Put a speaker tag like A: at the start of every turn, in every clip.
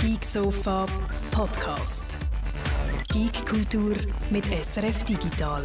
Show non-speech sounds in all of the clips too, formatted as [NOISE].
A: Geek Sofa Podcast. Geek Kultur mit SRF Digital.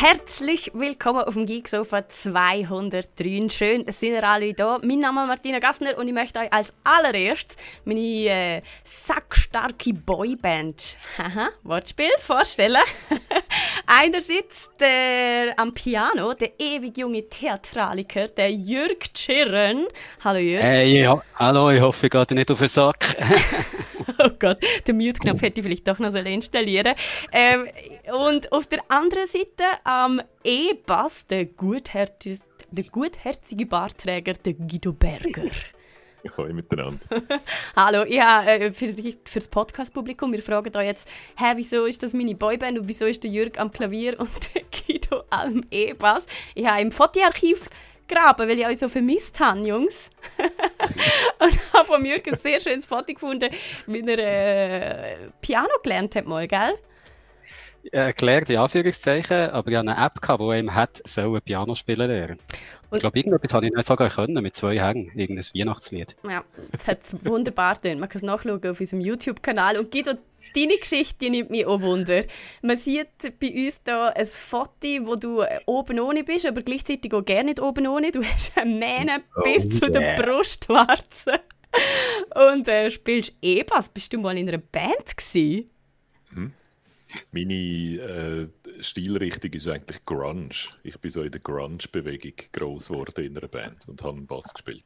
B: Herzlich willkommen auf dem Geeksofa 203. Schön, dass sind ihr alle da. Mein Name ist Martina Gassner und ich möchte euch als allererstes meine äh, sackstarke Boyband, haha, Wortspiel, vorstellen. [LAUGHS] Einerseits der am Piano, der ewig junge Theatraliker, der Jürg Tschirren. Hallo Jürg.
C: Hey, ja, hallo, ich hoffe, ich gehe nicht auf den Sack. [LAUGHS] [LAUGHS]
B: oh Gott, den Mute-Knopf hätte ich vielleicht doch noch installieren ähm, Und auf der anderen Seite am E-Bass der gutherzige, der gutherzige Barträger, der Guido Berger. [LAUGHS]
D: Hoi miteinander. [LAUGHS]
B: Hallo, ja, äh, für, für das Podcast-Publikum, wir fragen da jetzt, hä, wieso ist das meine Boyband und wieso ist der Jürg am Klavier und [LAUGHS] der Guido am E-Bass? Ich habe im Fotoarchiv graben, weil ich euch so vermisst habe, Jungs. und habe von Jürg ein sehr schönes Foto gefunden, wie er äh, Piano gelernt hat mal, gell?
C: Gelernt, in Anführungszeichen, aber ich hatte eine App, die ihm hat, sollen Piano spielen lernen. Und ich glaube, irgendetwas habe ich nicht sogar können, mit zwei Hängen, irgendein Weihnachtslied.
B: Ja, das hat wunderbar getan. Man kann es nachschauen auf unserem YouTube-Kanal. Und Guido, deine Geschichte die nimmt mich auch Wunder. Man sieht bei uns hier ein Foto, wo du oben ohne bist, aber gleichzeitig auch gerne nicht oben ohne. Du hast eine Mähne oh, bis yeah. zu den Brustwarzen. Und äh, spielst E-Bass. Bist du mal in einer Band gewesen?
D: Hm. Meine äh, Stilrichtung ist eigentlich Grunge. Ich bin so in der Grunge-Bewegung groß geworden in einer Band und habe einen Bass gespielt.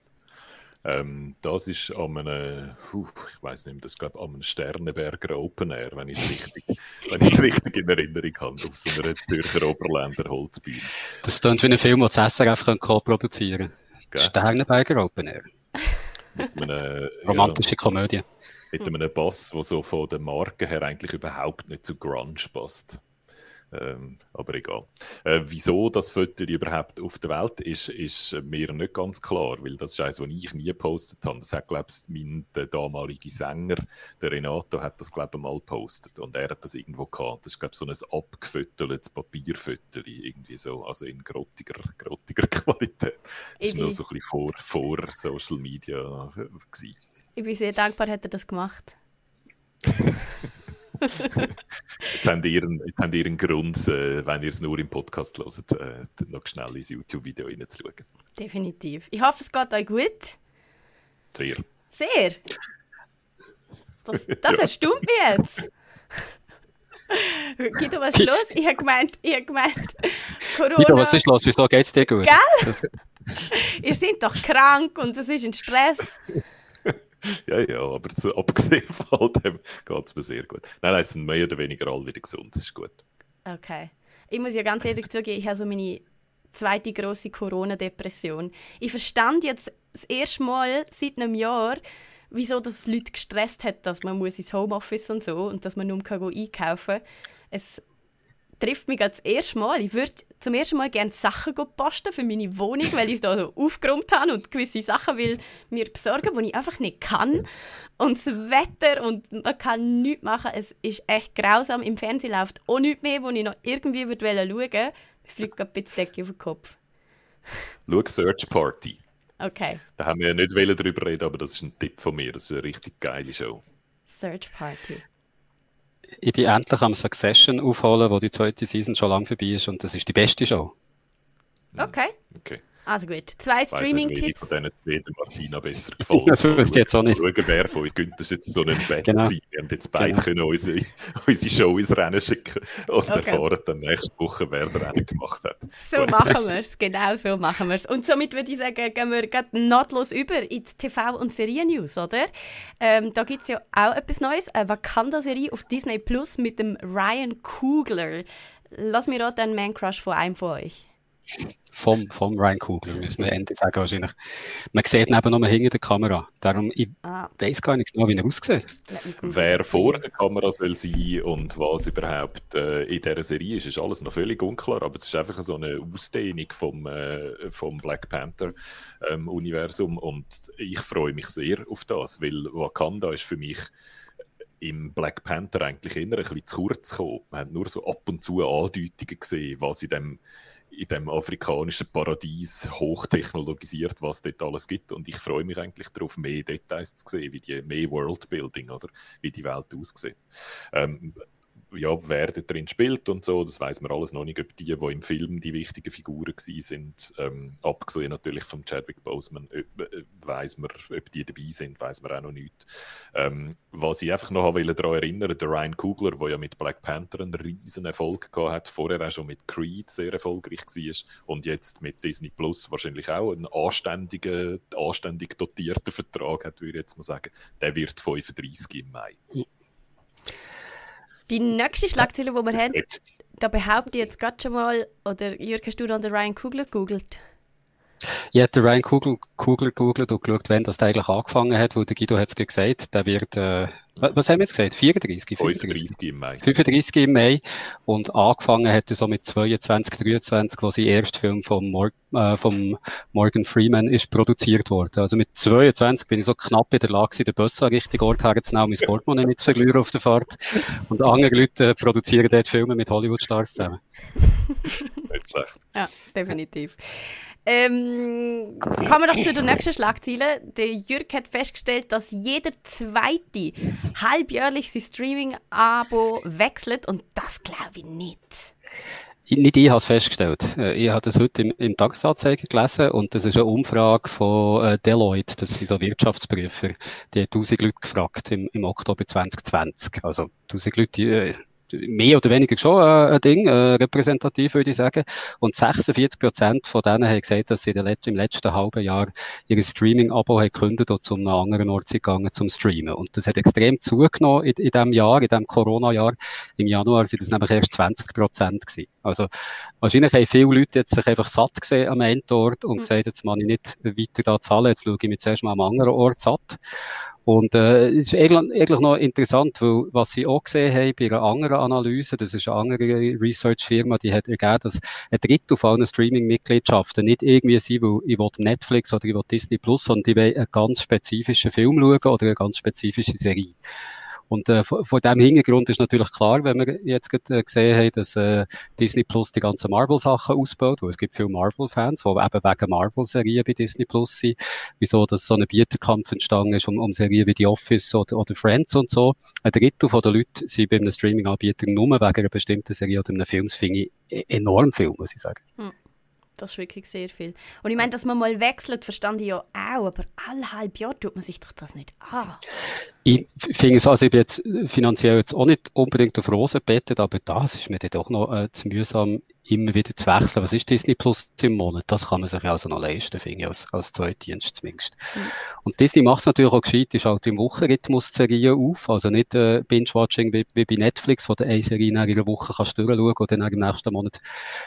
D: Ähm, das ist an einem, uh, ich weiß nicht, das glaube einem Sternenberger Open Air, wenn ich es richtig, [LAUGHS] wenn ich richtig in Erinnerung habe, auf so einer Zürcher Oberländer Holzbühne.
C: Das klingt wie ein Film, den das SRF co-produzieren kann. Sternenberger Open Air.
D: Eine,
C: Romantische ja, Komödie.
D: Mit einem Bass, der so von der Marke her eigentlich überhaupt nicht zu Grunge passt. Ähm, aber egal. Äh, wieso das Foto überhaupt auf der Welt ist, ist mir nicht ganz klar, weil das ist eines, was ich nie gepostet habe. Das hat, glaube ich, mein der damalige Sänger, der Renato, hat das, glaube ich, mal gepostet. Und er hat das irgendwo gehabt. Das ist, glaube ich, so ein abgefütteltes Papierfoto, irgendwie so, also in grottiger, grottiger [LAUGHS] Qualität. Das war noch so ein bisschen vor, vor Social Media. Gewesen.
B: Ich bin sehr dankbar, hat er das gemacht. [LAUGHS] [LAUGHS]
D: jetzt, habt ihr einen, jetzt habt ihr einen Grund, äh, wenn ihr es nur im Podcast hört, äh, noch schnell ins YouTube-Video reinzuschauen.
B: Definitiv. Ich hoffe, es geht euch gut.
D: Sehr.
B: Sehr? Das, [LAUGHS] das ja. erstaunt mich jetzt. [LAUGHS] Guido, was ist los? Ich habe gemeint, ich habe gemeint,
C: Corona... Guido, was ist los? Wieso geht es dir gut?
B: Gell? Ihr seid doch krank und es ist ein Stress. [LAUGHS]
D: ja, ja, aber so, [LAUGHS] abgesehen von all dem geht es mir sehr gut. Nein, nein, sind mehr oder weniger alle wieder gesund, das ist gut.
B: Okay. Ich muss ja ganz ehrlich [LAUGHS] zugeben, ich habe so meine zweite große Corona-Depression. Ich verstand jetzt das erste Mal seit einem Jahr, wieso das Leute gestresst hat, dass man muss ins Homeoffice und so und dass man nur einkaufen kann. Es trifft mich das erste Mal. Ich würde zum ersten Mal gerne Sachen posten für meine Wohnung, weil ich da so aufgeräumt habe und gewisse Sachen will mir besorgen, die ich einfach nicht kann. Und das Wetter und man kann nichts machen. Es ist echt grausam. Im Fernsehen läuft auch nichts mehr, wo ich noch irgendwie würde schauen würde. Mir fliegt gerade ein bisschen Decke auf den Kopf.
D: Schau Search Party.
B: Okay.
D: Da haben wir ja nicht darüber reden, aber das ist ein Tipp von mir. Das ist eine richtig geile Show.
B: Search Party
C: ich bin endlich am Succession aufholen, wo die zweite Season schon lange vorbei ist und das ist die beste Show.
B: Okay.
D: okay.
B: Also gut, zwei Streaming-Tipps.
D: Ich von denen Martina besser gefallen. [LAUGHS]
C: das wüsste jetzt auch nicht.
D: Schauen, wer von uns ist jetzt so ein Bett
C: genau.
D: Wir haben jetzt beide genau. können unsere, unsere Show ins Rennen schicken und okay. erfahren dann nächste Woche, wer das Rennen gemacht hat.
B: So gut. machen wir es, genau so machen wir es. Und somit würde ich sagen, gehen wir gerade nahtlos über ins TV- und Serien-News, oder? Ähm, da gibt es ja auch etwas Neues, eine Wakanda-Serie auf Disney Plus mit dem Ryan Coogler. Lass mir raten, ein Man-Crush von einem von euch.
C: Vom, vom Ryan Kugler, müssen wir endlich sagen wahrscheinlich. Man sieht ihn eben nur hinter der Kamera. Darum, ich ah. weiß gar nicht genau, wie er aussieht.
D: Wer vor der Kamera soll sein und was überhaupt äh, in dieser Serie ist, ist alles noch völlig unklar. Aber es ist einfach so eine Ausdehnung vom, äh, vom Black Panther-Universum. Ähm, und ich freue mich sehr auf das, weil Wakanda ist für mich im Black Panther eigentlich eher ein bisschen zu kurz gekommen. Man hat nur so ab und zu Andeutungen gesehen, was in dem in dem afrikanischen Paradies hochtechnologisiert, was dort alles gibt. Und ich freue mich eigentlich darauf, mehr Details zu sehen, wie die, mehr Worldbuilding, oder wie die Welt aussieht. Ähm, ja, wer da drin spielt und so, das weiß man alles noch nicht, ob die, die im Film die wichtigen Figuren sind, ähm, abgesehen natürlich von Chadwick Boseman, äh, weiß man, ob die dabei sind, weiß man auch noch nicht. Ähm, was ich einfach noch daran erinnern, der Ryan Coogler, der ja mit Black Panther einen riesen Erfolg gehabt hat, vorher auch schon mit Creed sehr erfolgreich war und jetzt mit Disney Plus wahrscheinlich auch einen anständigen, anständig dotierten Vertrag hat, würde ich jetzt mal sagen, der wird 35 im Mai.
B: Die nächste Schlagzeile, die wir haben, da behaupte ich jetzt gerade schon mal, oder Jürg, hast du dann den Ryan Kugler gegoogelt?
C: Ich habe den Ryan Kugler, Kugler gegoogelt und geschaut, wann das eigentlich angefangen hat, weil der Guido hat es gesagt, der wird, äh, was haben wir jetzt gesagt? 34?
D: 35 im Mai.
C: 35 im Mai. Und angefangen hat er so mit 22, 23, wo sein erster Film vom, Mor äh, vom Morgan Freeman ist produziert worden. Also mit 22 bin ich so knapp in der Lage, den Bus an richtigen Ort herzunehmen, mein Portemonnaie [LAUGHS] nicht zu verlieren auf der Fahrt. Und andere Leute äh, produzieren dort Filme mit Hollywood-Stars zusammen.
D: nicht schlecht.
B: Ja, definitiv. Ähm, kommen wir doch zu der nächsten Schlagzeile. Der Jürg hat festgestellt, dass jeder zweite halbjährlich sein Streaming-Abo wechselt und das glaube ich nicht.
C: Nicht ich habe es festgestellt. Äh, ich habe das heute im, im Tagesanzeiger gelesen und das ist eine Umfrage von äh, Deloitte, das sind so Wirtschaftsprüfer. Die hat 1000 Leute gefragt im, im Oktober 2020. Also 1000 Leute, äh, mehr oder weniger schon äh, ein Ding, äh, repräsentativ würde ich sagen. Und 46 Prozent von denen haben gesagt, dass sie im letzten halben Jahr ihr Streaming-Abo haben gekündigt und zu einem anderen Ort sind gegangen zum Streamen. Und das hat extrem zugenommen in, in diesem Jahr, in diesem Corona-Jahr. Im Januar sind das nämlich erst 20 Prozent gewesen. Also wahrscheinlich haben viele Leute jetzt sich einfach satt gesehen am Endort und mhm. gesagt, jetzt muss ich nicht weiter da zahlen, jetzt schaue ich mich zuerst mal am anderen Ort satt. Und äh, ist eigentlich, eigentlich noch interessant, weil was sie auch gesehen haben bei einer anderen Analyse, das ist eine andere Research-Firma, die hat ergeben, dass ein Drittel von allen Streaming-Mitgliedschaften nicht irgendwie sein, weil ich will Netflix oder ich will Disney Plus, sondern die wollen einen ganz spezifischen Film schauen oder eine ganz spezifische Serie. Und äh, vor, vor dem Hintergrund ist natürlich klar, wenn wir jetzt äh, gesehen haben, dass äh, Disney Plus die ganzen Marvel-Sachen ausbaut, weil es gibt viele Marvel-Fans, die eben wegen Marvel-Serien bei Disney Plus sind, wieso dass so ein Bieterkampf entstanden ist um, um Serien wie The Office oder, oder Friends und so. Ein Drittel von den Leuten sind bei einem Streaming-Anbieter nur wegen einer bestimmten Serie oder einem Film. Das finde ich e-, enorm viel, muss ich sagen. Hm.
B: Das ist wirklich sehr viel. Und ich meine, dass man mal wechselt, verstand ich ja auch, aber alle halb Jahr tut man sich doch das nicht an.
C: Ich finde es, also ich bin jetzt finanziell jetzt auch nicht unbedingt auf Rosen bettet, aber das ist mir dann doch noch äh, zu mühsam, immer wieder zu wechseln. Was ist Disney Plus im Monat? Das kann man sich also noch leisten, finde ich, als, als Zweitdienst zumindest. Mhm. Und Disney macht es natürlich auch gescheit, ist halt im Wochenrhythmus Serien auf, also nicht äh, Binge-Watching wie, wie bei Netflix, wo du eine Serie in einer Woche kannst durchschauen und dann im nächsten Monat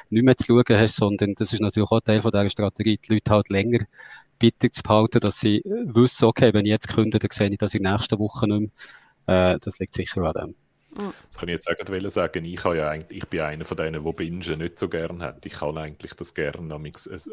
C: nicht mehr zu schauen hast, sondern das ist natürlich auch Teil von dieser Strategie, die Leute halt länger bitte zu behalten, dass sie wissen, okay, wenn ich jetzt kündige, dann sehe ich das in der nächsten Woche nicht mehr. Äh, das liegt sicher an dem.
D: Das kann ich jetzt auch sagen. Ich, ja eigentlich, ich bin einer von denen, der Bingen nicht so gerne hat. Ich kann eigentlich das gerne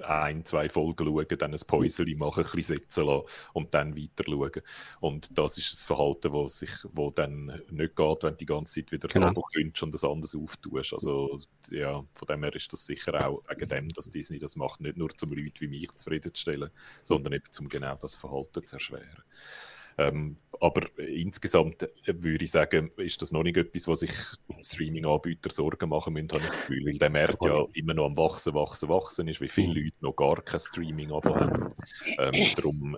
D: ein, zwei Folgen schauen, dann ein Päuschen machen, ein bisschen sitzen lassen und dann weiter schauen. Und das ist ein Verhalten, das sich, wo dann nicht geht, wenn du die ganze Zeit wieder genau. das Abo und das anders auftust. Also, ja, von dem her ist das sicher auch wegen dem, dass Disney das macht, nicht nur zum Leute wie mich zufriedenzustellen, sondern eben zum genau das Verhalten zu erschweren. Ähm, aber insgesamt würde ich sagen, ist das noch nicht etwas, was sich Streaming-Anbieter Sorgen machen müssen, habe ich das Gefühl, weil der Markt ja immer noch am Wachsen, Wachsen, Wachsen ist, wie viele mhm. Leute noch gar kein Streaming-Abo haben. Ähm, darum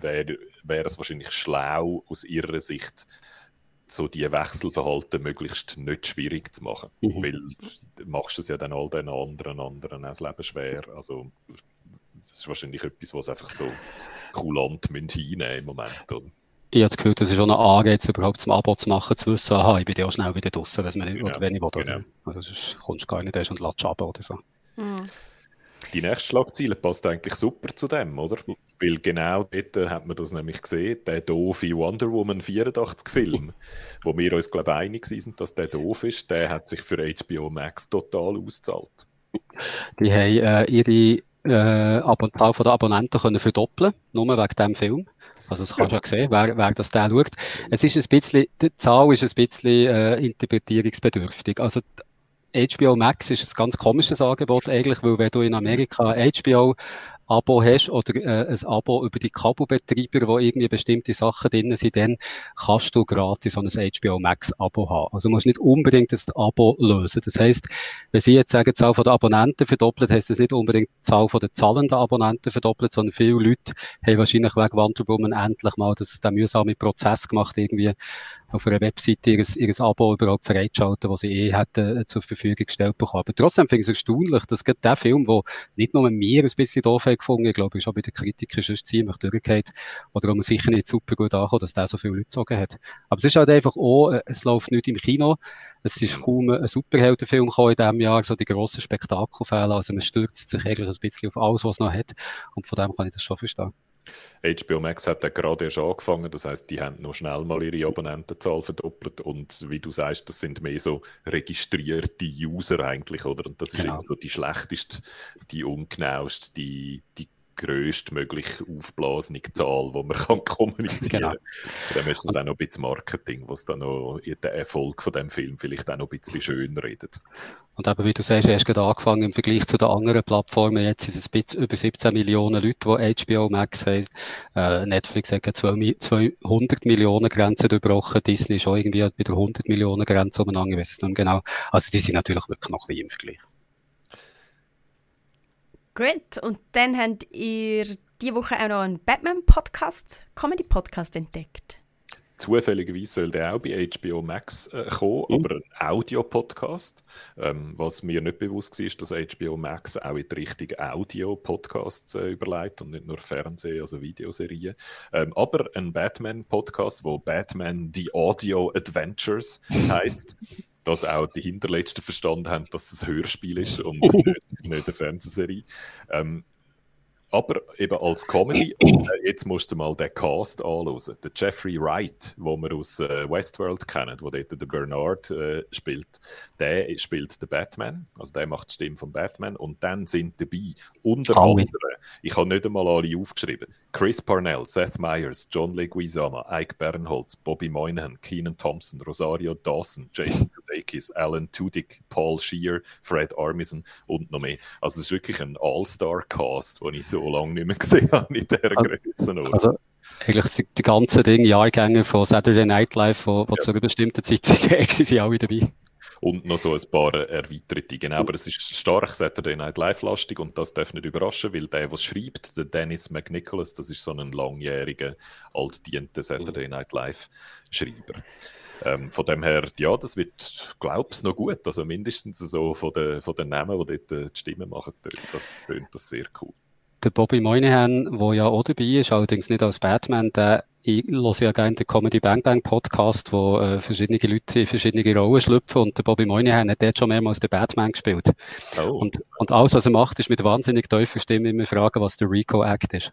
D: wäre wär es wahrscheinlich schlau aus ihrer Sicht, so die Wechselverhalten möglichst nicht schwierig zu machen. Mhm. Weil du machst es ja dann all den anderen anderen das Leben schwer. Also das ist wahrscheinlich etwas, was einfach so kulant hinnehmen im Moment, oder?
C: Ich habe das Gefühl, das ist schon ein Anreiz, überhaupt zum Abo zu machen, zu wissen, aha, ich bin ja auch schnell wieder draußen, wenn, genau, oder wenn ich will. Genau. Also sonst kommst du gar nicht erst und latsch ab oder so. Mhm.
D: Die nächste Schlagzeile passt eigentlich super zu dem, oder? Weil genau dort hat man das nämlich gesehen, der doofe Wonder Woman 84 Film, [LAUGHS] wo wir uns, glaube ich, einig sind, dass der doof ist, der hat sich für HBO Max total ausgezahlt.
C: Die haben äh, ihre äh, Ab Zahl der Abonnenten können verdoppeln, nur wegen diesem Film. Also das kannst du ja sehen, wer, wer das da schaut. Es ist ein bisschen, die Zahl ist ein bisschen äh, interpretierungsbedürftig. Also HBO Max ist ein ganz komisches Angebot eigentlich, weil wenn du in Amerika HBO Abo hast oder äh, ein Abo über die Kabelbetreiber, wo irgendwie bestimmte Sachen drin sind, dann kannst du gratis so ein HBO Max Abo haben. Also musst nicht unbedingt das Abo lösen. Das heißt, wenn Sie jetzt sagen, die Zahl der Abonnenten verdoppelt, heißt das nicht unbedingt die Zahl der zahlenden Abonnenten verdoppelt, sondern viele Leute haben wahrscheinlich wegen Wonder Woman endlich mal das, den mühsamen Prozess gemacht, irgendwie auf einer Webseite ihr, ihr Abo überhaupt freizuschalten, was sie eh hätten äh, zur Verfügung gestellt bekommen. Aber trotzdem finde ich es erstaunlich, dass gerade der Film, der nicht nur mir ein bisschen doof gefunden, ich glaube, ich auch bei den Kritikern schon ziemlich durchgeht, oder man sicher nicht super gut ankommt, dass der so viele Leute gezogen hat. Aber es ist halt einfach auch, äh, es läuft nicht im Kino, es ist kaum ein Superheldenfilm gekommen in diesem Jahr, so die grossen Spektakelfälle, also man stürzt sich eigentlich ein bisschen auf alles, was es noch hat, und von dem kann ich das schon verstehen.
D: HBO Max hat ja gerade erst angefangen, das heißt, die haben noch schnell mal ihre Abonnentenzahl verdoppelt und wie du sagst, das sind mehr so registrierte User eigentlich, oder? Und das ist genau. so die schlechteste, die ungenaueste, die, die größtmögliche aufblasene Zahl, die man [LAUGHS] kann kommunizieren kann. Genau. Dann ist das auch noch ein bisschen Marketing, was dann noch den Erfolg von dem Film vielleicht auch noch ein bisschen schön redet.
C: Und eben, wie du sagst, erst gerade angefangen im Vergleich zu den anderen Plattformen. Jetzt sind es ein bisschen über 17 Millionen Leute, die HBO Max haben. Äh, Netflix hat 200 Millionen Grenzen durchbrochen. Disney ist auch irgendwie bei der 100 Millionen Grenze umeinander. Ich weiß es nicht genau. Also, die sind natürlich wirklich noch ein bisschen im Vergleich.
B: Gut, und dann habt ihr diese Woche auch noch einen Batman-Podcast, Comedy-Podcast entdeckt.
D: Zufälligerweise soll der auch bei HBO Max äh, kommen, mhm. aber ein Audio-Podcast. Ähm, was mir nicht bewusst war, ist, dass HBO Max auch in die Richtung Audio-Podcasts äh, überlegt und nicht nur Fernseh-, also Videoserien. Ähm, aber ein Batman-Podcast, wo Batman The Audio Adventures [LAUGHS] heißt. Dass auch die Hinterletzten verstanden haben, dass es ein Hörspiel ist und [LAUGHS] nicht, nicht eine Fernsehserie. Ähm, aber eben als Comedy, und [COUGHS] äh, jetzt musst du mal den Cast anschauen. Der Jeffrey Wright, den wir aus äh, Westworld kennen, wo dort der Bernard äh, spielt, der spielt den Batman, also der macht die Stimme von Batman. Und dann sind dabei unter oh, anderem, ich habe nicht einmal alle aufgeschrieben, Chris Parnell, Seth Meyers, John Leguizamo, Ike Bernholz, Bobby Moynihan, Keenan Thompson, Rosario Dawson, Jason Sudeikis, Alan Tudyk, Paul Shear, Fred Armisen und noch mehr. Also es ist wirklich ein All-Star-Cast, den ich so lange nicht mehr gesehen [LAUGHS] habe in dieser also, Größenordnung. Also
C: eigentlich die, die ganzen Dinge, Jahrgänge von Saturday Night Live, die ja. zu einer bestimmten Zeit sind, [LAUGHS] sind alle dabei
D: und noch so ein paar erweiterte. Genau, aber es ist stark Saturday Night Live-lastig und das darf nicht überraschen, weil der, der schreibt, der Dennis McNicholas, das ist so ein langjähriger, altdienter Saturday Night Live-Schreiber. Ähm, von dem her, ja, das wird, glaub's noch gut. Also mindestens so von den, von den Namen, die dort äh, die Stimme machen, das tönt das sehr cool.
C: Der Bobby Moynihan, der ja auch dabei ist, allerdings nicht als Batman, der ich höre ja gerne den Comedy Bang Bang Podcast, wo äh, verschiedene Leute in verschiedene Rollen schlüpfen und der Bobby Moynihan hat dort schon mehrmals den Batman gespielt. Oh. Und, und alles, was er macht, ist mit wahnsinnig tiefer Stimme immer fragen, was der Rico Act ist.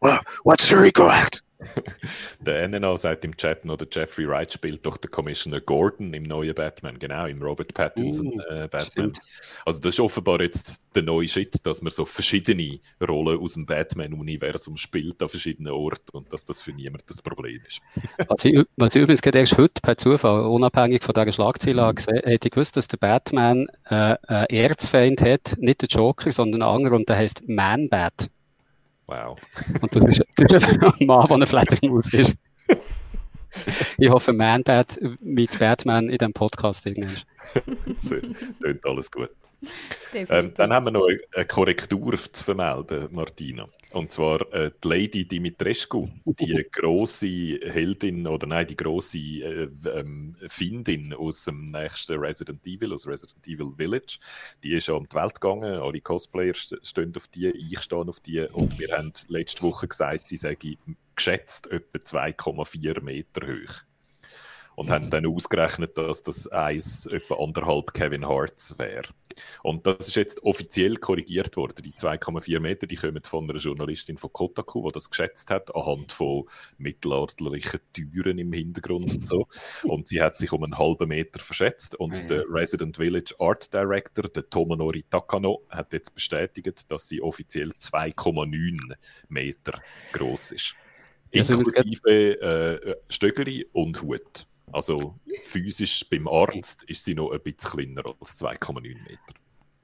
D: Where, what's the Rico Act? [LAUGHS] der NNO sagt im Chat noch, der Jeffrey Wright spielt doch der Commissioner Gordon im neuen Batman, genau, im Robert Pattinson uh, äh, Batman. Stimmt. Also das ist offenbar jetzt der neue Shit, dass man so verschiedene Rollen aus dem Batman-Universum spielt an verschiedenen Orten und dass das für niemand das Problem ist. [LAUGHS]
C: was, ich, was ich übrigens gerade erst heute per Zufall, unabhängig von dieser Schlagzeile mhm. gesehen hätte ich gewusst, dass der Batman äh, einen Erzfeind hat, nicht der Joker, sondern einen anderen und der heißt Man-Bat.
D: Wow.
C: Und das ist, das ist ein Mann, der eine Fledermaus ist. Ich hoffe, Man-Bat mit Batman in diesem Podcast irgendwann. [LAUGHS]
D: klingt alles gut. [LAUGHS] Ähm, dann haben wir noch eine Korrektur zu vermelden, Martina. Und zwar äh, die Lady Dimitrescu, die [LAUGHS] große Heldin oder nein, die große äh, ähm, Findin aus dem nächsten Resident Evil, aus Resident Evil Village. Die ist schon um die Welt gegangen. Alle Cosplayer stehen auf die, ich stehe auf die. Und wir haben letzte Woche gesagt, sie sei geschätzt etwa 2,4 Meter hoch und haben dann ausgerechnet, dass das eins etwa anderthalb Kevin Harts wäre. Und das ist jetzt offiziell korrigiert worden. Die 2,4 Meter, die kommen von einer Journalistin von Kotaku, die das geschätzt hat, anhand von mittelalterlichen Türen im Hintergrund und so. Und sie hat sich um einen halben Meter verschätzt. Und mhm. der Resident Village Art Director, der Tomonori Takano, hat jetzt bestätigt, dass sie offiziell 2,9 Meter groß ist. Inklusive äh, Stöckeli und Hut. Also physisch beim Arzt ist sie noch ein bisschen kleiner als 2,9 Meter.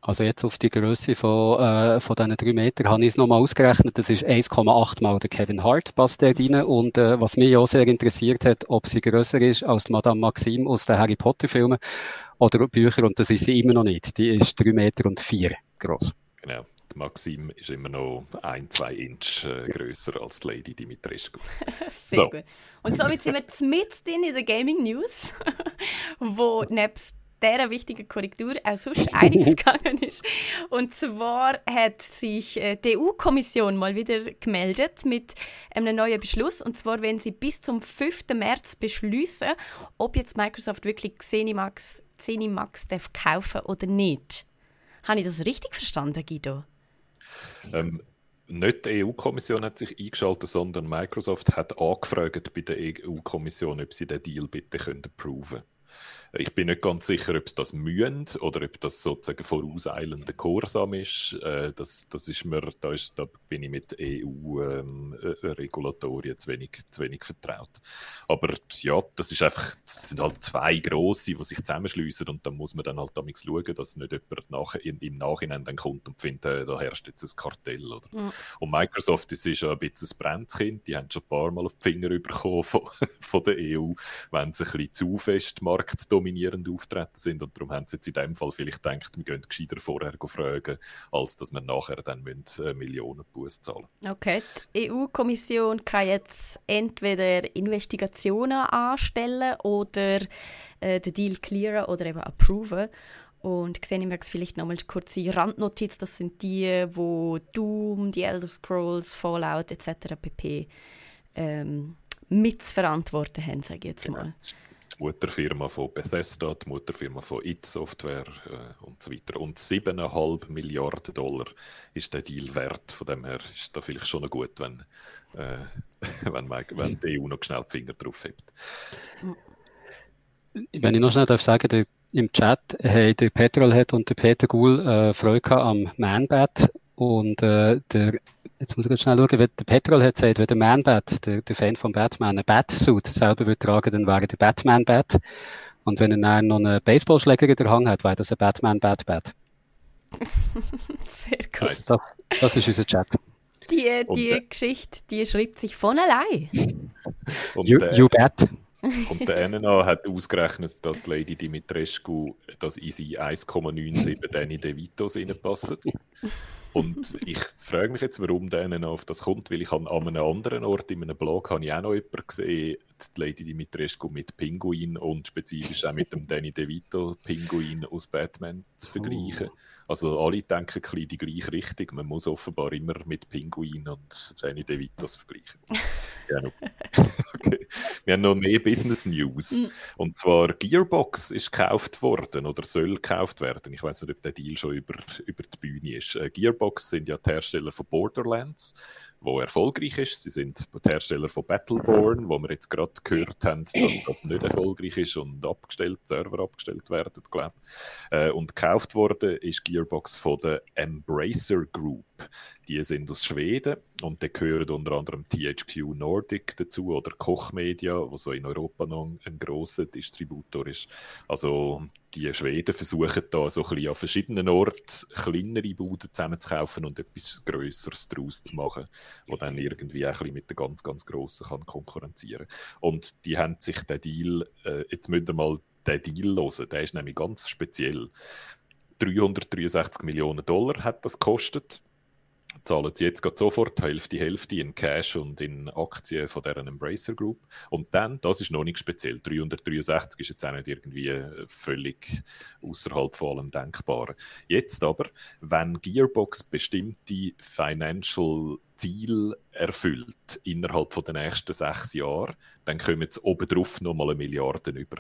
C: Also jetzt auf die Größe von, äh, von diesen drei Metern habe ich es nochmal ausgerechnet. Das ist 1,8 mal der Kevin Hart passt der rein. Und äh, was mich auch sehr interessiert hat, ob sie größer ist als Madame Maxime aus den Harry Potter Filmen oder Büchern. Und das ist sie immer noch nicht. Die ist drei Meter und vier groß.
D: Genau. Maxim ist immer noch ein, zwei Inch äh, größer als die Lady Dimitrescu. [LAUGHS]
B: Sehr so. gut. Und somit sind wir mit in der Gaming News, [LAUGHS] wo nebst dieser wichtigen Korrektur auch sonst [LAUGHS] einiges gegangen ist. Und zwar hat sich äh, die EU-Kommission mal wieder gemeldet mit einem neuen Beschluss. Und zwar, wenn sie bis zum 5. März beschließen, ob jetzt Microsoft wirklich Xenimax, Xenimax darf kaufen oder nicht. Habe ich das richtig verstanden, Guido?
D: Ähm, nicht die EU-Kommission hat sich eingeschaltet, sondern Microsoft hat angefragt bei der EU-Kommission, ob sie den Deal bitte approven können. Ich bin nicht ganz sicher, ob es das mühen oder ob das sozusagen vorauseilender Kursam ist. Äh, das, das ist mir, da, ist, da bin ich mit EU-Regulatorien ähm, äh, zu, wenig, zu wenig vertraut. Aber ja, das ist einfach, das sind halt zwei grosse, die sich zusammenschließen und dann muss man dann halt damit schauen, dass nicht jemand nach, in, im Nachhinein dann kommt und findet, äh, da herrscht jetzt ein Kartell. Oder? Mhm. Und Microsoft das ist ja ein bisschen ein Brandkind, die haben schon ein paar Mal auf die Finger bekommen von, [LAUGHS] von der EU, wenn sie ein bisschen zu fest Markt dominierend auftreten sind. Und darum haben sie jetzt in dem Fall vielleicht gedacht, wir gehen gescheiter vorher fragen, als dass wir nachher dann müssen, äh, Millionen Buß zahlen
B: Okay, die EU-Kommission kann jetzt entweder Investigationen anstellen oder äh, den Deal clearen oder eben approven. Und gesehen wir vielleicht nochmal eine kurze Randnotiz, das sind die, wo Doom, die Elder Scrolls, Fallout etc. pp. Ähm, mitzuverantworten haben, sage ich jetzt genau. mal
D: Mutterfirma von Bethesda, die Mutterfirma von It Software äh, und so weiter. Und 7,5 Milliarden Dollar ist der Deal wert. Von dem her ist da vielleicht schon gut, wenn, äh, [LAUGHS] wenn, man, wenn die EU noch schnell die Finger drauf hebt.
C: Wenn ich noch schnell darf sagen, der, im Chat haben der Petrolhead und der Peter Guhl äh, Freude am Manbat und äh, der jetzt muss ich schnell schauen, wie der Petrol hat gesagt, wenn der Man-Bat, der, der Fan von Batman, einen Bat-Suit selber würde tragen, dann wäre der Batman-Bat. Und wenn er dann noch einen Baseballschläger in der Hand hat, wäre das ein Batman-Bat-Bat. [LAUGHS]
B: Sehr gut.
C: Das, das, ist unser Chat.
B: Die, die und, Geschichte, die schreibt sich von allein.
C: you, der, you bet.
D: Und der NNA hat ausgerechnet, dass Lady Dimitrescu das in sie 1,97 Danny DeVito reinpassen. Und ich frage mich jetzt, warum der auf das kommt, weil ich an, einem anderen Ort in einem Blog habe ich auch noch jemanden gesehen, die Lady Dimitrescu mit Pinguin und spezifisch auch mit dem Danny DeVito Pinguin aus Batman zu vergleichen. Also alle denken ein bisschen die gleiche Richtung. Man muss offenbar immer mit Pinguin und Danny DeVitos vergleichen. [LAUGHS] genau. [LAUGHS] okay. Wir haben noch mehr Business News. Mm. Und zwar Gearbox ist gekauft worden oder soll gekauft werden. Ich weiß nicht, ob der Deal schon über, über die Bühne ist. Äh, Gearbox sind ja die Hersteller von Borderlands wo erfolgreich ist. Sie sind die Hersteller von Battleborn, wo wir jetzt gerade gehört haben, dass das nicht erfolgreich ist und abgestellt, Server abgestellt werden, glaube äh, Und gekauft worden ist Gearbox von der Embracer Group. Die sind aus Schweden und die gehören unter anderem THQ Nordic dazu oder Koch Media, wo so in Europa noch ein grosser Distributor ist. Also die Schweden versuchen da so ein an verschiedenen Orten kleinere Buden zusammenzukaufen und etwas Größeres daraus zu machen, wo dann irgendwie auch mit den ganz, ganz Grossen kann konkurrenzieren Und die haben sich den Deal, äh, jetzt müsst ihr mal den Deal hören, der ist nämlich ganz speziell. 363 Millionen Dollar hat das gekostet zahlen sie jetzt sofort Hälfte Hälfte in Cash und in Aktien von deren Embracer Group. Und dann, das ist noch nicht speziell, 363 ist jetzt auch nicht irgendwie äh, völlig außerhalb von allem Denkbaren. Jetzt aber, wenn Gearbox bestimmte Financial Ziele erfüllt innerhalb den nächsten sechs Jahren, dann kommen sie obendrauf nochmal eine Milliarde über.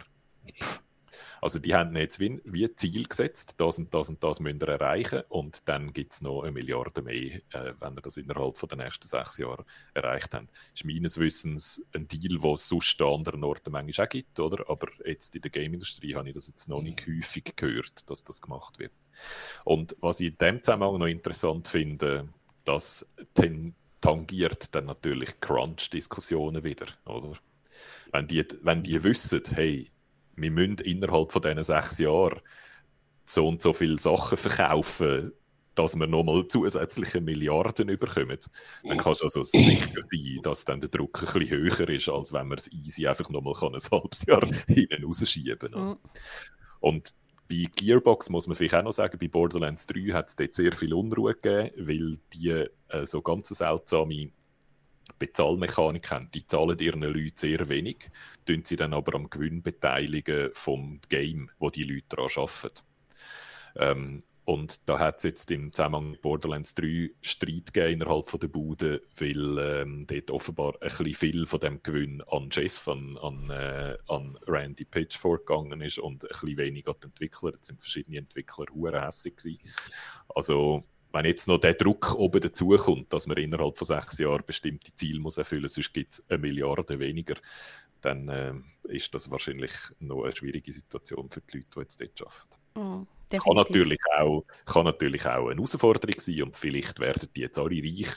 D: Also die haben jetzt wie, wie Ziel gesetzt, das und das und das müssen wir erreichen und dann gibt es noch eine Milliarde mehr, äh, wenn wir das innerhalb von den nächsten sechs Jahren erreicht haben. Das ist meines Wissens ein Deal, den es sonst an anderen Orten manchmal auch gibt, oder? aber jetzt in der Game-Industrie habe ich das jetzt noch nicht häufig gehört, dass das gemacht wird. Und was ich in dem Zusammenhang noch interessant finde, das tangiert dann natürlich Crunch-Diskussionen wieder, oder? Wenn die, wenn die wissen, hey, wir müssen innerhalb von diesen sechs Jahren so und so viele Sachen verkaufen, dass wir nochmal zusätzliche Milliarden überkommen, dann kann es also sicher sein, dass dann der Druck ein bisschen höher ist, als wenn man es easy einfach nochmal ein halbes Jahr [LAUGHS] hinten rausschieben kann. Mhm. Und bei Gearbox muss man vielleicht auch noch sagen, bei Borderlands 3 hat es dort sehr viel Unruhe gegeben, weil die äh, so ganz seltsame Bezahlmechanik haben. Die zahlen ihren Leuten sehr wenig, tun sie dann aber am Gewinn beteiligen vom Game, wo die Leute daran arbeiten. Ähm, und da hat es jetzt im Zusammenhang mit Borderlands 3 Streit gegeben innerhalb von der Bude, weil ähm, dort offenbar ein bisschen viel von dem Gewinn an Jeff, an, an, äh, an Randy Pitchfork gegangen ist und ein bisschen wenig an die Entwickler. Jetzt sind verschiedene Entwickler hässig gewesen. Also wenn jetzt noch der Druck oben dazukommt, dass man innerhalb von sechs Jahren bestimmte Ziele muss erfüllen muss, sonst gibt es eine Milliarde weniger, dann äh, ist das wahrscheinlich noch eine schwierige Situation für die Leute, die jetzt dort arbeiten. Mm, kann, natürlich auch, kann natürlich auch eine Herausforderung sein und vielleicht werden die jetzt alle reich,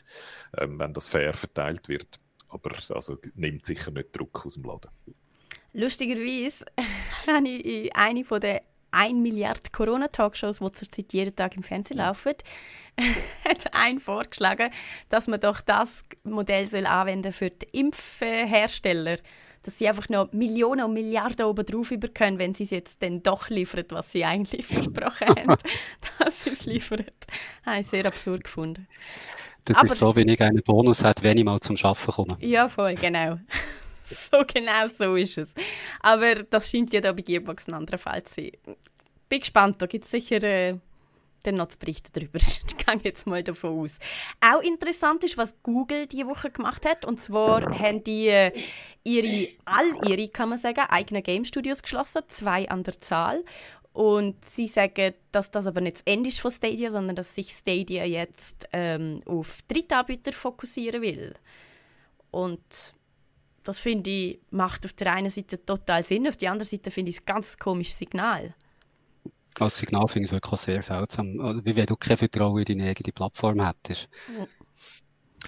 D: ähm, wenn das fair verteilt wird. Aber also nimmt sicher nicht Druck aus dem Laden.
B: Lustigerweise [LAUGHS] habe ich in eine von den 1 Milliarde Corona-Talkshows, die zurzeit jeden Tag im Fernsehen laufen, [LAUGHS] hat ein vorgeschlagen, dass man doch das Modell soll anwenden für die Impfhersteller dass sie einfach noch Millionen und Milliarden oben drauf können, wenn sie es jetzt dann doch liefern, was sie eigentlich [LAUGHS] versprochen haben, [LAUGHS] dass sie es liefern. Habe ich sehr absurd gefunden.
C: Das Aber, ist so, wenn ich einen Bonus hat, wenn ich mal zum Arbeiten komme.
B: Ja, voll, genau. [LAUGHS] so genau so ist es. Aber das scheint ja da bei Gearbox ein anderer Fall zu sein. Bin gespannt, da gibt es sicher äh, dann noch zu berichten darüber. [LAUGHS] ich gehe jetzt mal davon aus. Auch interessant ist, was Google diese Woche gemacht hat. Und zwar haben die äh, ihre, all ihre, kann man sagen, eigenen Game Studios geschlossen, zwei an der Zahl. Und sie sagen, dass das aber nicht das Ende ist von Stadia, sondern dass sich Stadia jetzt ähm, auf Drittanbieter fokussieren will. Und das finde ich, macht auf der einen Seite total Sinn, auf der anderen Seite finde ich es ein ganz komisches Signal.
C: Als Signal finde ich es wirklich sehr seltsam. Wie wenn du kein Vertrauen in deine eigene Plattform hättest.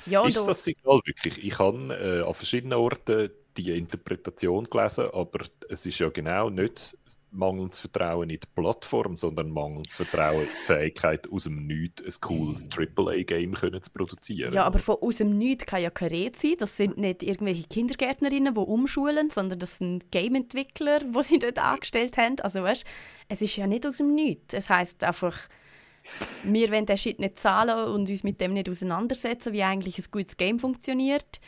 D: Ja, ist das Signal wirklich? Ich habe äh, an verschiedenen Orten die Interpretation gelesen, aber es ist ja genau nicht mangelndes Vertrauen in die Plattform, sondern mangelndes Vertrauen in die Fähigkeit, aus dem Nichts ein cooles AAA-Game zu produzieren.
B: Ja, aber von aus dem Nichts kann ja keine Rede sein. Das sind nicht irgendwelche Kindergärtnerinnen, die umschulen, sondern das sind Game-Entwickler, die sie dort angestellt haben. Also weißt, es ist ja nicht aus dem Nichts. Es heißt einfach, wir wollen den Shit nicht zahlen und uns mit dem nicht auseinandersetzen, wie eigentlich ein gutes Game funktioniert.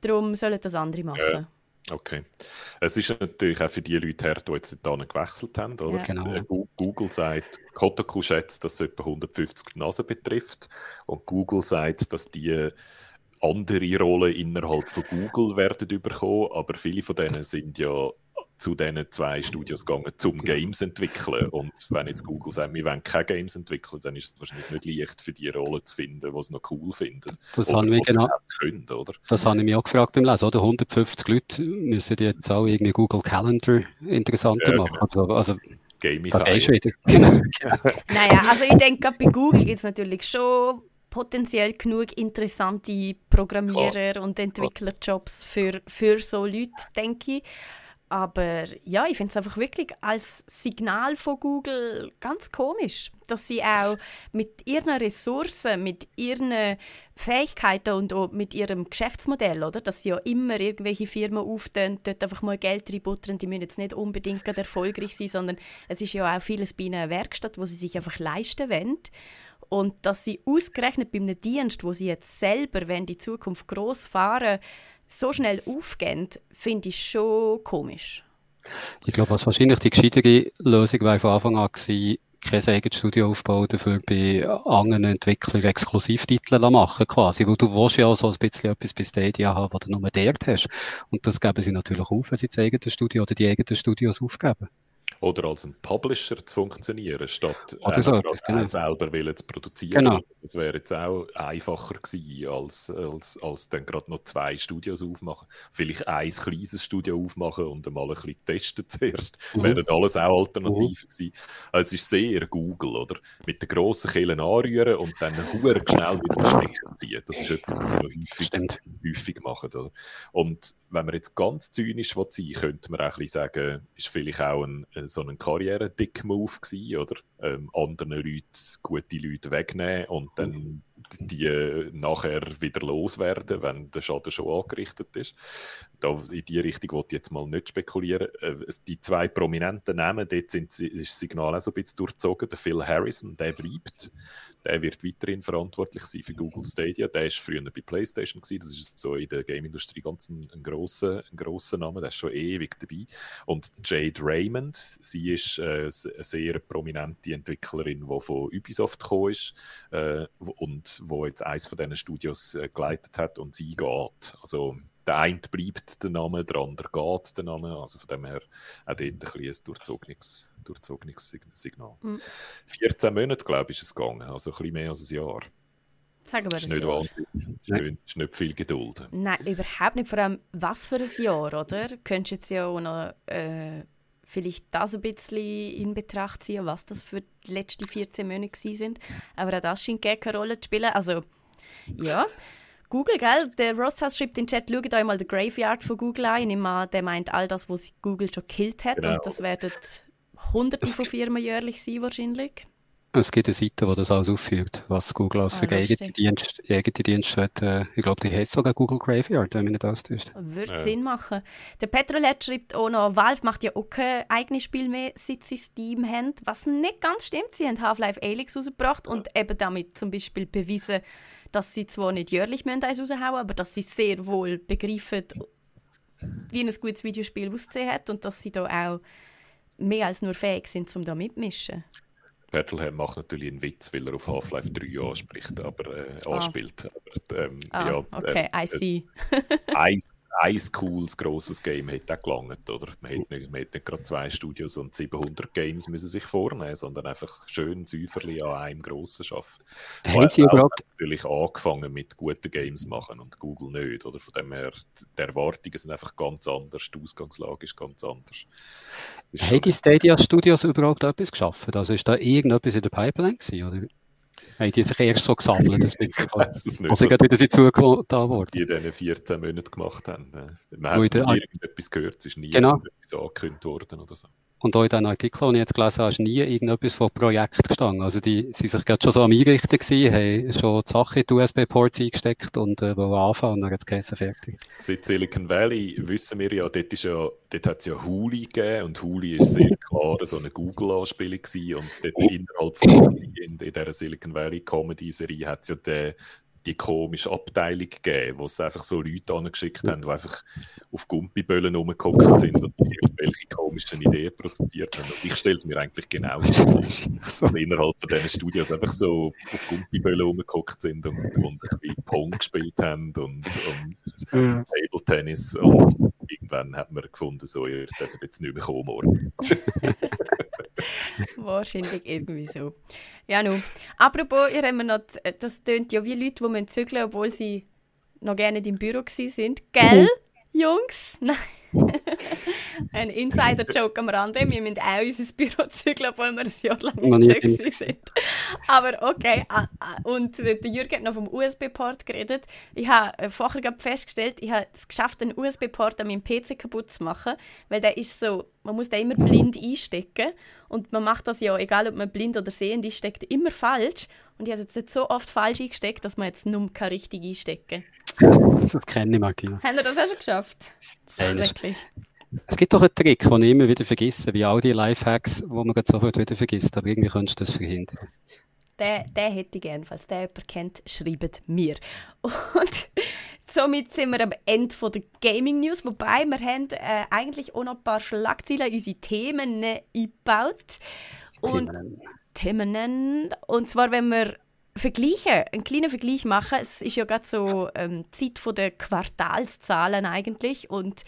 B: Darum sollen das andere machen. Ja.
D: Okay. Es ist natürlich auch für die Leute her, die jetzt da gewechselt haben. Oder? Ja. Genau. Äh, Google sagt, Kotaku schätzt, dass es etwa 150 Nasen betrifft. Und Google sagt, dass die andere Rollen innerhalb von Google werden überkommen, aber viele von denen sind ja zu diesen zwei Studios gegangen, zum Games entwickeln. Und wenn jetzt Google sagt, wir wollen keine Games entwickeln, dann ist es wahrscheinlich nicht leicht für die Rolle zu finden, die sie noch cool finden.
C: Das oder haben wir genau. Können, oder? Das habe ich mich auch gefragt beim Lesen. Oder 150 Leute müssen jetzt auch irgendwie Google Calendar interessanter ja, machen. Genau. Also, also
D: Gamify.
C: wieder. [LAUGHS] [LAUGHS]
B: naja, also ich denke, bei Google gibt es natürlich schon potenziell genug interessante Programmierer oh. und Entwicklerjobs für, für so Leute, denke ich. Aber ja, ich finde es einfach wirklich als Signal von Google ganz komisch, dass sie auch mit ihren Ressourcen, mit ihren Fähigkeiten und auch mit ihrem Geschäftsmodell, oder, dass sie ja immer irgendwelche Firmen auftun, dort einfach mal Geld reinbuttern, die müssen jetzt nicht unbedingt erfolgreich sein, sondern es ist ja auch vieles bei ihnen eine Werkstatt, wo sie sich einfach leisten wollen. Und dass sie ausgerechnet bei einem Dienst, wo sie jetzt selber, wenn die Zukunft groß fahren, so schnell aufgehen, finde ich schon komisch.
C: Ich glaube, was wahrscheinlich die gescheitere Lösung war von Anfang an war, kein eigenes Studio aufbauen, dafür bei anderen Entwicklern Exklusivtitel machen quasi, weil du willst ja so ein bisschen etwas bei Stadia haben, was du nur dort hast. Und das geben sie natürlich auf, wenn sie das eigene Studio oder die eigenen Studios aufgeben
D: oder als ein Publisher zu funktionieren, statt
C: oder so,
D: genau. selber wollen zu produzieren. Genau. Das wäre jetzt auch einfacher gewesen, als, als, als dann gerade noch zwei Studios aufmachen. Vielleicht ein kleines Studio aufmachen und einmal ein bisschen testen [LAUGHS] zuerst. Mhm. Wären alles auch Alternativen mhm. gewesen. Also es ist sehr Google, oder? Mit den grossen Kehlen anrühren und dann schnell wieder den Stecker ziehen. Das ist etwas, was noch häufig, häufig machen. Oder? Und wenn man jetzt ganz zynisch sein will, könnte man auch ein bisschen sagen, ist vielleicht auch ein, äh, so ein Karriere-Dick-Move gewesen, oder? Ähm, anderen Leuten, gute Leute wegnehmen und dann die äh, nachher wieder loswerden, wenn der Schaden schon angerichtet ist. Da, in die Richtung wollte ich jetzt mal nicht spekulieren. Äh, die zwei prominenten Namen, dort sind, ist das Signal auch so ein bisschen durchzogen. Der Phil Harrison, der bleibt der wird weiterhin verantwortlich sein für Google Stadia. Der war früher bei PlayStation gewesen. Das ist so in der Game-Industrie ganz ein, ein grosser, ein grosser Name. Der ist schon ewig dabei. Und Jade Raymond, sie ist äh, eine sehr prominente Entwicklerin, die von Ubisoft gekommen ist äh, und wo jetzt eins von diesen Studios äh, geleitet hat und sie geht. Also der eine bleibt der Name, der andere geht der Name. Also von dem her auch dort ein, bisschen ein durchzogenes, durchzogenes Signal. Mhm. 14 Monate, glaube ich, ist es gegangen, also ein bisschen mehr als ein Jahr.
B: Sagen wir
D: das ist nicht, Jahr. Ist, nicht, ist nicht viel Geduld.
B: Nein, überhaupt nicht. Vor allem, was für ein Jahr, oder? Könntest du jetzt ja auch noch äh, vielleicht das ein bisschen in Betracht ziehen, was das für die letzten 14 Monate sind. Aber auch das scheint keine Rolle zu spielen. Also, ja. Google, gell? Der Rosshaus schreibt in den Chat, schaut euch mal den Graveyard von Google ein. Ich nehme der meint all das, was Google schon gekillt hat. Genau. Und das werden hunderte von Firmen jährlich sein wahrscheinlich.
C: Es gibt eine Seite, die das alles aufführt, was Google als ah, für eigene Dienste, Dienst hat. Äh, ich glaube, die heißt sogar Google Graveyard, wenn mich nicht austäuscht.
B: Würde ja. Sinn machen. Der Petrolet schreibt auch noch, Valve macht ja auch kein eigenes Spiel mehr, seit sie Steam haben. Was nicht ganz stimmt, sie haben Half-Life Alyx rausgebracht und eben damit zum Beispiel bewiesen, dass sie zwar nicht jährlich eins raushauen aber dass sie sehr wohl begreifen, wie ein gutes Videospiel aussehen hat und dass sie da auch mehr als nur fähig sind, um da mitmischen.
D: Battlehead macht natürlich einen Witz, weil er auf Half-Life 3 [LAUGHS] anspricht, aber, äh, ah. anspielt. Aber, ähm,
B: ah, ja, okay, äh, I see. [LAUGHS]
D: Eis, ein cooles, grosses Game hätte auch gelangt, oder? Man hätte nicht, man hätte nicht gerade zwei Studios und 700 Games müssen sich vornehmen, sondern einfach schön Säuferli an einem grossen schaffen.
C: Haben Sie überhaupt...
D: natürlich angefangen mit guten Games machen und Google nicht, oder? Von dem her, die Erwartungen sind einfach ganz anders, die Ausgangslage ist ganz anders.
C: Haben die Stadia Studios überhaupt etwas geschaffen? Also ist da irgendetwas in der Pipeline gewesen, oder? Haben die sich erst so gesammelt, [LAUGHS] ein bisschen, als sie gerade wieder
D: worden. die in diesen 14 Monaten gemacht haben. Man hat nie irgendetwas gehört, es ist nie genau. irgendetwas angekündigt worden oder so.
C: Und auch in diesen Artikeln, die ich jetzt gelesen habe, ist nie irgendetwas von Projekt gestanden. Also die sind sich gerade schon so am Einrichten gewesen, haben schon die Sache in die USB-Ports eingesteckt und äh, wollen anfangen und dann hat es fertig.
D: Seit Silicon Valley wissen wir ja, dort, ist ja, dort hat es ja Huli gegeben und Huli ist sehr klar so eine Google-Anspielung gewesen und dort innerhalb von in, in dieser Silicon Valley Comedy-Serie hat es ja den die komische Abteilung gegeben, wo es einfach so Leute angeschickt haben, die einfach auf Gumpiböllen rumgehockt sind und irgendwelche komischen Ideen produziert haben. Und ich stelle es mir eigentlich genau so vor, [LAUGHS] dass innerhalb von diesen Studios einfach so auf Gumpiböllen rumgehockt sind und, und ein bisschen Pong gespielt haben und, und Table Tennis. Und irgendwann hat man gefunden, so, ihr dürft jetzt nicht mehr kommen morgen. [LAUGHS] [LAUGHS]
B: Wahrscheinlich irgendwie so. Ja, nun. Apropos, ihr habt noch, das tönt ja wie Leute, die zügeln obwohl sie noch gerne im Büro sind. Gell, Jungs? [LAUGHS] Nein. [LAUGHS] ein Insider-Joke am Rande. Wir müssen auch unser Büro [LAUGHS] zügeln, obwohl wir ein Jahr lang nicht sind. Aber okay. Ah, ah, und der Jürgen hat noch vom USB-Port geredet. Ich habe äh, vorher festgestellt, ich habe es geschafft, einen USB-Port an meinem PC kaputt zu machen, weil der ist so, man muss den immer blind einstecken. Und man macht das ja, egal ob man blind oder sehend einsteckt, immer falsch. Und ich habe es jetzt so oft falsch eingesteckt, dass man jetzt nur richtig einstecken
C: Das kenne ich, Martina.
B: Haben wir das auch schon geschafft? Das ist schrecklich.
C: Es gibt doch einen Trick, den ich immer wieder vergesse, wie all die Lifehacks, wo man sofort wieder vergisst, aber irgendwie könntest du das verhindern.
B: Den, den hätte ich gerne, falls der jemand kennt, schreibt mir. Und [LAUGHS] somit sind wir am Ende der Gaming News, wobei wir haben äh, eigentlich auch noch ein paar Schlagzeilen in unsere Themen eingebaut. Und Themen. Themen. Und zwar, wenn wir vergleichen, einen kleinen Vergleich machen, es ist ja gerade so ähm, Zeit der Quartalszahlen eigentlich und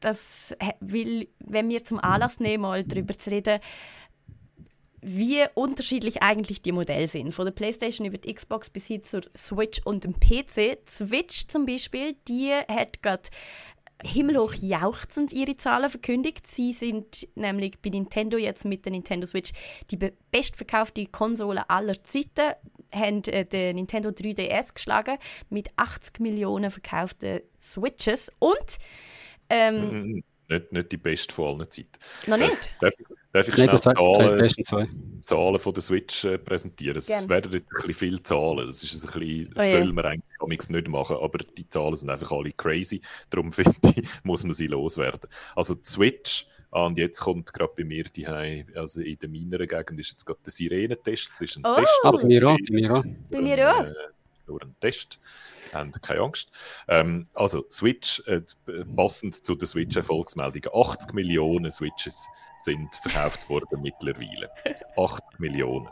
B: das will, wenn wir zum Anlass nehmen, mal darüber zu reden, wie unterschiedlich eigentlich die Modelle sind. Von der PlayStation über die Xbox bis hin zur Switch und dem PC. Switch zum Beispiel, die hat gerade himmelhoch jauchzend ihre Zahlen verkündigt. Sie sind nämlich bei Nintendo jetzt mit der Nintendo Switch die bestverkaufte Konsole aller Zeiten. Haben äh, den Nintendo 3DS geschlagen mit 80 Millionen verkauften Switches und ähm,
D: nicht, nicht die beste von allen Zeiten.
B: Noch nicht?
D: Darf, darf ich schnell Zahlen, Zahlen von der Switch äh, präsentieren? Es werden jetzt ein bisschen viele Zahlen. Das, ist ein bisschen, das oh, soll man eigentlich nicht machen, aber die Zahlen sind einfach alle crazy. Darum [LAUGHS] finde ich, muss man sie loswerden. Also die Switch, ah, und jetzt kommt gerade bei mir die also in der meiner Gegend ist jetzt gerade der Sirenentest. Das ist ein
B: oh.
D: Test.
C: Ah, bei mir auch. Bei mir auch.
B: Bei mir auch. Äh,
D: nur ein Test haben keine Angst. Ähm, also Switch, äh, passend zu der Switch-Erfolgsmeldungen, 80 Millionen Switches sind verkauft worden mittlerweile. [LAUGHS] 80 Millionen.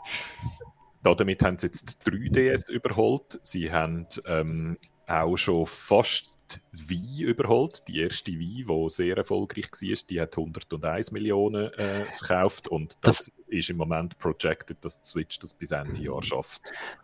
D: Damit haben sie jetzt 3DS überholt. Sie haben ähm, auch schon fast Wii überholt. Die erste Wii, die sehr erfolgreich war, die hat 101 Millionen äh, verkauft und das, das, ist im Moment projected, dass die Switch das bis Ende Jahr schafft.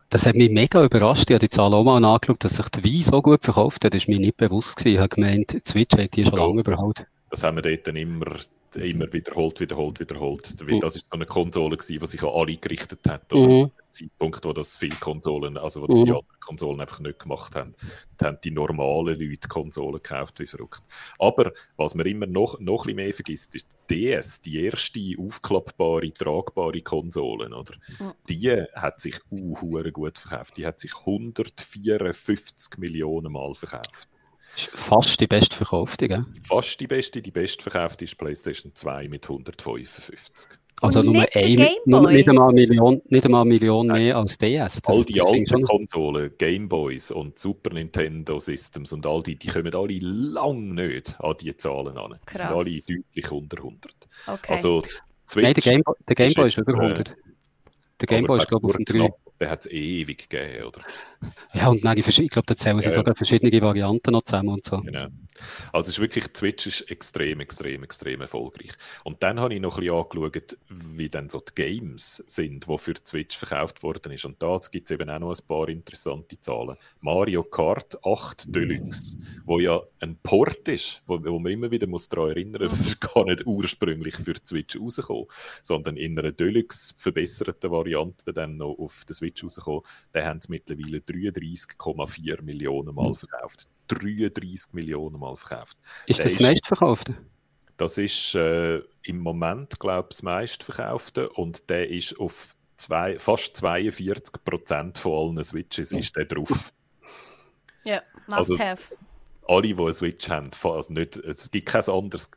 C: Das hat mich mega überrascht. Ich habe die Zahl auch mal angeschaut, dass sich die Wii so gut verkauft hat. Das war mir nicht bewusst. Gewesen. Ich habe gemeint, die Switch hat die schon ja, lange überholt.
D: Das haben wir dort dann immer immer wiederholt, wiederholt, wiederholt. Weil das ist so eine Konsole gewesen, die sich an alle gerichtet hat. Mhm. Zeitpunkt, wo das viele Konsolen, also wo das mhm. die anderen Konsolen einfach nicht gemacht haben. Da haben die normalen Leute Konsolen gekauft, wie verrückt. Aber was man immer noch, noch ein bisschen mehr vergisst, ist die DS, die erste aufklappbare, tragbare Konsole, oder? Mhm. Die hat sich uh, gut verkauft. Die hat sich 154 Millionen Mal verkauft.
C: Fast die bestverkaufte, gell?
D: Fast die beste. Die bestverkaufte ist PlayStation 2 mit 155.
C: Also nur, ein, nur nicht einmal eine Million, nicht einmal Million mehr als DS.
D: Das, all die alten Konsolen, Gameboys und Super Nintendo Systems und all die, die kommen alle lang nicht an die Zahlen an. Die sind alle deutlich unter 100.
B: Okay.
D: Also,
C: Switch Nein, der, Game, der Gameboy ist, ist über 100. Der Gameboy ist, glaube ich, auf dem 3
D: den hat es ewig gegeben, oder?
C: Ja, und nein, ich glaube, da zählen sie ja, sogar verschiedene Varianten noch zusammen und so.
D: Genau. Also es ist wirklich, Twitch ist extrem, extrem, extrem erfolgreich. Und dann habe ich noch ein bisschen angeschaut, wie dann so die Games sind, die für Twitch verkauft worden ist. Und da gibt es eben auch noch ein paar interessante Zahlen. Mario Kart 8 Deluxe, wo ja ein Port ist, wo, wo man immer wieder muss daran erinnern muss, das ist gar nicht ursprünglich für Switch rausgekommen, sondern in einer Deluxe verbesserten Variante dann noch auf der Switch rausgekommen. Den haben sie mittlerweile 33,4 Millionen Mal verkauft. 33 Millionen Mal verkauft.
C: Ist das das meistverkaufte?
D: Das ist äh, im Moment, glaube ich, das meistverkaufte und der ist auf zwei, fast 42 Prozent von allen Switches ist der drauf.
B: Ja, must also, have.
D: Alle, die eine Switch haben, also nicht, es gibt kein anderes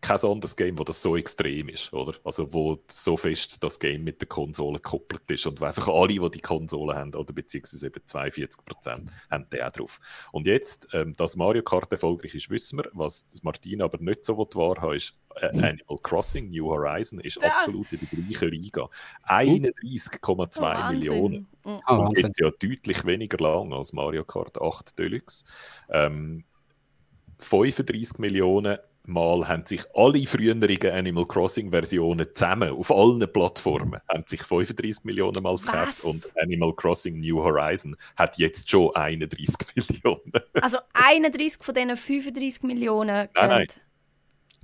D: kein anderes Game, wo das so extrem ist, oder? Also wo so fest das Game mit der Konsole gekoppelt ist und wo einfach alle, die die Konsole haben, oder beziehungsweise eben 42 Prozent, haben den auch drauf. Und jetzt, ähm, dass Mario Kart erfolgreich ist, wissen wir. Was Martin aber nicht so wahrhaben ist, äh, Animal Crossing New Horizon ist ja. absolut in der gleichen Liga. 31,2 oh, Millionen. Oh, und jetzt ja deutlich weniger lang als Mario Kart 8 Deluxe. Ähm, 35 Millionen Mal haben sich alle früheren Animal Crossing-Versionen zusammen auf allen Plattformen haben sich 35 Millionen Mal verkauft Was? und Animal Crossing New Horizon hat jetzt schon 31 [LAUGHS] Millionen.
B: Also 31 von diesen 35 Millionen.
D: Nein, nein.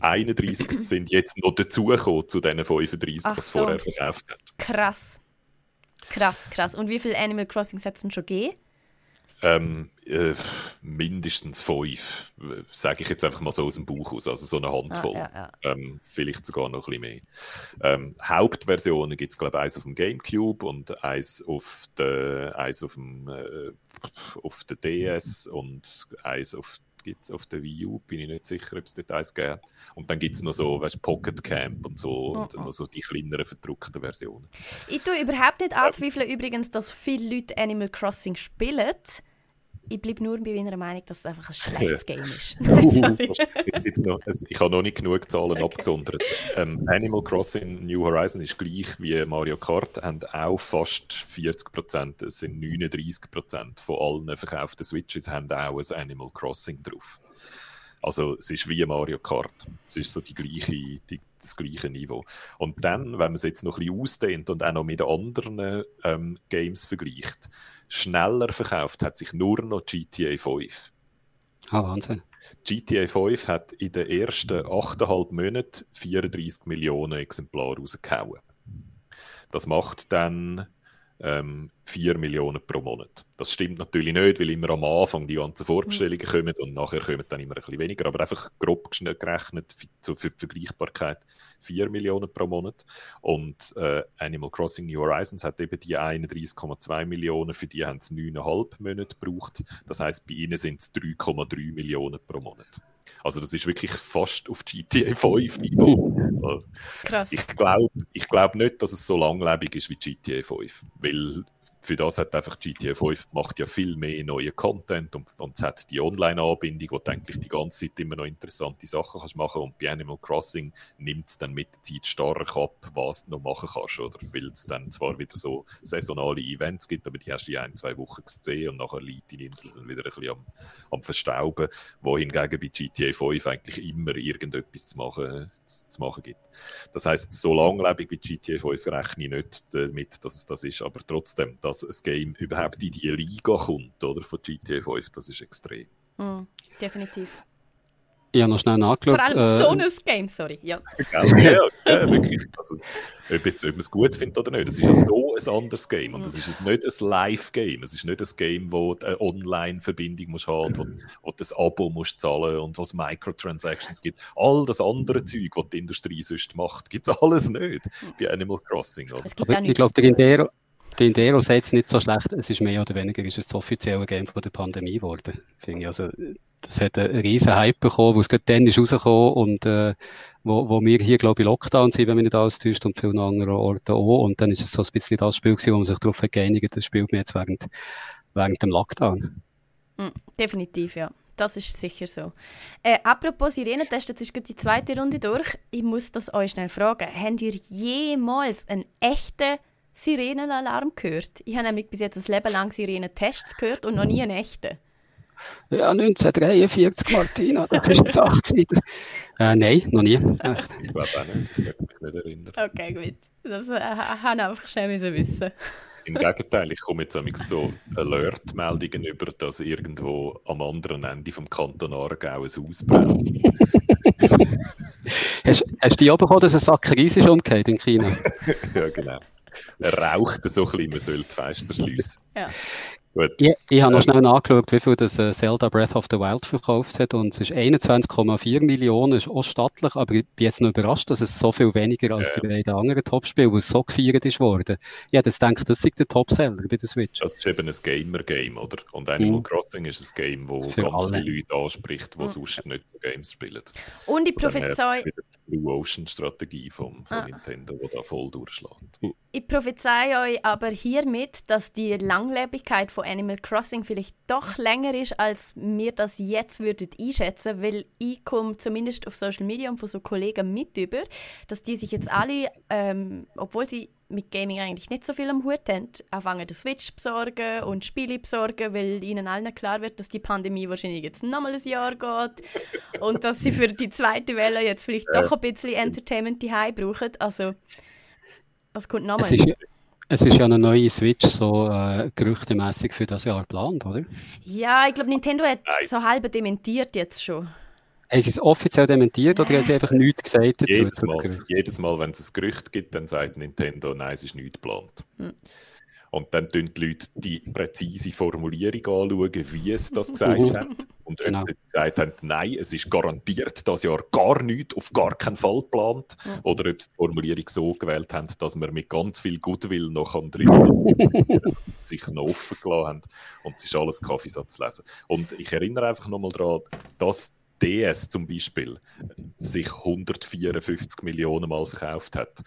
D: 31 [CLEARS THROAT] sind jetzt noch dazugekommen zu diesen 35, Ach was so. vorher verkauft hat.
B: Krass. Krass, krass. Und wie viele Animal Crossing hat es schon gegeben?
D: Ähm, äh, mindestens fünf, sage ich jetzt einfach mal so aus dem Buch aus, also so eine Handvoll. Ah, ja, ja. Ähm, vielleicht sogar noch ein bisschen mehr. Ähm, Hauptversionen gibt es, glaube ich, eins auf dem Gamecube und eins auf der, eins auf dem, äh, auf der DS und eins auf gibt's auf der Wii U, bin ich nicht sicher, ob es Details gibt. Und dann gibt es noch so, weißt, Pocket Camp und so, oh, und oh. noch so die kleineren verdruckten Versionen.
B: Ich tue überhaupt nicht anzweifeln übrigens, dass viele Leute Animal Crossing spielen ich bleibe nur bei meiner Meinung, dass es einfach ein [LAUGHS] schlechtes Game ist. [LAUGHS] [LAUGHS]
D: noch, ich habe noch nicht genug Zahlen okay. abgesondert. Ähm, Animal Crossing New Horizon ist gleich wie Mario Kart, haben auch fast 40 Prozent, es sind 39 Prozent von allen verkauften Switches haben auch ein Animal Crossing drauf. Also es ist wie Mario Kart. Es ist so die gleiche, die, das gleiche Niveau. Und dann, wenn man es jetzt noch ein bisschen ausdehnt und auch noch mit anderen ähm, Games vergleicht, schneller verkauft hat sich nur noch GTA 5.
C: Ah, Wahnsinn.
D: GTA 5 hat in den ersten 8,5 Monaten 34 Millionen Exemplare rausgehauen. Das macht dann ähm, 4 Millionen pro Monat. Das stimmt natürlich nicht, weil immer am Anfang die ganzen Vorbestellungen mhm. kommen und nachher kommen dann immer ein bisschen weniger, aber einfach grob gerechnet für, die Vergleichbarkeit 4 Millionen pro Monat. Und äh, Animal Crossing New Horizons hat eben die 31,2 Millionen, für die haben es 9,5 Monate gebraucht. Das heißt, bei ihnen sind es 3,3 Millionen pro Monat. Also das ist wirklich fast auf GTA 5 Niveau. Krass. Ich glaube ich glaub nicht, dass es so langlebig ist wie GTA 5, weil für das hat einfach GTA 5 macht ja viel mehr neuen Content und, und es hat die Online-Anbindung, wo du eigentlich die ganze Zeit immer noch interessante Sachen kannst machen und bei Animal Crossing nimmt es dann mit der Zeit stark ab, was du noch machen kannst, oder? Weil es dann zwar wieder so saisonale Events gibt, aber die hast du in ein, zwei Wochen gesehen und nachher liegt die Insel dann wieder ein bisschen am, am Verstauben, wohingegen bei GTA 5 eigentlich immer irgendetwas zu machen, zu, zu machen gibt. Das heißt, so langlebig wie GTA 5 rechne ich nicht damit, dass es das ist, aber trotzdem, das dass ein Game überhaupt in die Liga kommt, oder, von GTA 5, das ist extrem.
B: Mm, definitiv.
C: Ich habe noch schnell nachgeschaut.
B: Vor allem äh, so ein Game, sorry. Ja,
D: ja, ja wirklich. Also, ob, jetzt, ob man es gut findet oder nicht, es ist ja so ein anderes Game. Und es ist nicht ein Live-Game. Es ist nicht ein Game, wo du eine Online-Verbindung musst haben, wo, wo du ein Abo musst zahlen und wo es Microtransactions gibt. All das andere Zeug, was die Industrie sonst macht, gibt es [LAUGHS] alles nicht bei Animal Crossing. Oder?
C: Es gibt auch ich glaube, der der Indero sagt es nicht so schlecht, es ist mehr oder weniger ist es das offizielle Game von der Pandemie geworden. Finde ich. Also, das hat einen riesen Hype bekommen, wo es gerade dann ist rausgekommen und äh, wo, wo wir hier, glaube ich, Lockdown sind, wenn man nicht alles täuscht und vielen anderen Orten auch. Und dann ist es so ein bisschen das Spiel gewesen, wo man sich darauf hat geeinigt, das spielt man jetzt während, während dem Lockdown.
B: Mm, definitiv, ja. Das ist sicher so. Äh, apropos Sirenentest, jetzt ist die zweite Runde durch. Ich muss das euch schnell fragen. Habt ihr jemals einen echten Sirenenalarm gehört. Ich habe nämlich bis jetzt ein Leben lang Sirenentests gehört und noch nie einen echten.
C: Ja, 1943, Martina, das ist jetzt 80. äh, nein, noch nie.
D: Echt. Ich glaube auch nicht. Ich kann mich nicht erinnern.
B: Okay, gut. Das äh, habe ich einfach schnell wissen.
D: Im Gegenteil, ich komme jetzt so Alert-Meldungen über, dass irgendwo am anderen Ende vom Kanton Aargau ein Haus brennt.
C: hast, hast du die auch bekommen, dass ein Sack Reis ist umgekehrt in China? [LAUGHS]
D: ja, genau raucht so ein bisschen, man sollte Fenster schliessen.
B: Ja.
C: Gut. Ich, ich habe noch schnell nachgeschaut, wie viel das äh, Zelda Breath of the Wild verkauft hat und es ist 21,4 Millionen, ist auch stattlich, aber ich bin jetzt noch überrascht, dass es so viel weniger als ja. die beiden anderen Top-Spiele, wo es so gefeiert ist worden. Ich hätte gedacht, das ist der Top-Seller bei der Switch.
D: Das ist eben ein Gamer-Game, oder? Und Animal mhm. Crossing ist ein Game, das ganz alle. viele Leute anspricht, die mhm. sonst nicht so Games spielen.
B: Und die prophezei...
D: Blue Ocean Strategie von, von ah. Nintendo, die da voll durchschlägt.
B: Ich prophezei euch aber hiermit, dass die Langlebigkeit von Animal Crossing vielleicht doch länger ist, als mir das jetzt würdet einschätzen, weil ich komme zumindest auf Social Media und von so Kollegen mit über, dass die sich jetzt alle, ähm, obwohl sie mit Gaming eigentlich nicht so viel am Hut haben, anfangen, den Switch zu besorgen und Spiele besorgen, weil ihnen allen klar wird, dass die Pandemie wahrscheinlich jetzt nochmal ein Jahr geht und dass sie für die zweite Welle jetzt vielleicht doch ein bisschen Entertainment daheim brauchen. Also, was kommt nochmal?
C: Es ist, es ist ja eine neue Switch so äh, gerüchtemäßig für das Jahr geplant, oder?
B: Ja, ich glaube, Nintendo hat Nein. so halb dementiert jetzt schon.
C: Haben sie es offiziell dementiert oder haben sie einfach nichts gesagt dazu?
D: Jedes Mal, jedes Mal wenn es ein Gerücht gibt, dann sagt Nintendo, nein, es ist nicht geplant. Hm. Und dann tun die Leute die präzise Formulierung anschauen, wie es das gesagt mhm. hat. Und wenn genau. sie gesagt haben, nein, es ist garantiert das Jahr gar nichts, auf gar keinen Fall geplant. Mhm. Oder ob sie die Formulierung so gewählt haben, dass man mit ganz viel Goodwill noch drin [LAUGHS] sich noch offen gelassen haben. Und es ist alles Kaffeesatz lesen. Und ich erinnere einfach nochmal daran, dass DS zum Beispiel sich 154 Millionen Mal verkauft hat.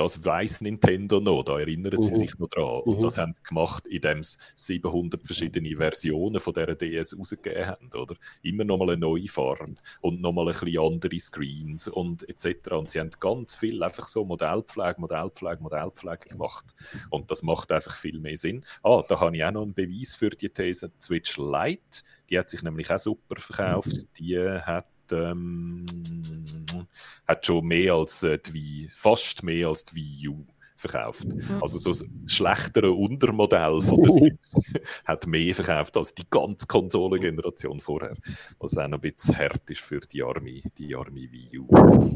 D: Das weiß Nintendo noch, da erinnern uh -huh. sie sich noch dran. Uh -huh. Und mhm. das haben sie gemacht, indem sie 700 verschiedene Versionen von dieser DS rausgegeben haben. Oder? Immer nochmal eine neue Farbe und nochmal ein bisschen andere Screens und etc. Und sie haben ganz viel einfach so Modellpflege, Modellpflege, Modellpflege gemacht. Und das macht einfach viel mehr Sinn. Ah, da habe ich auch noch einen Beweis für die These. Switch Lite, die hat sich nämlich auch super verkauft. Die hat ähm, hat schon mehr als äh, die fast mehr als die Wii U verkauft. Mhm. Also so ein schlechtere Untermodell von der Switch [LAUGHS] hat mehr verkauft als die ganze Konsolengeneration vorher. Was auch noch ein bisschen hart ist für die arme, die arme Wii U.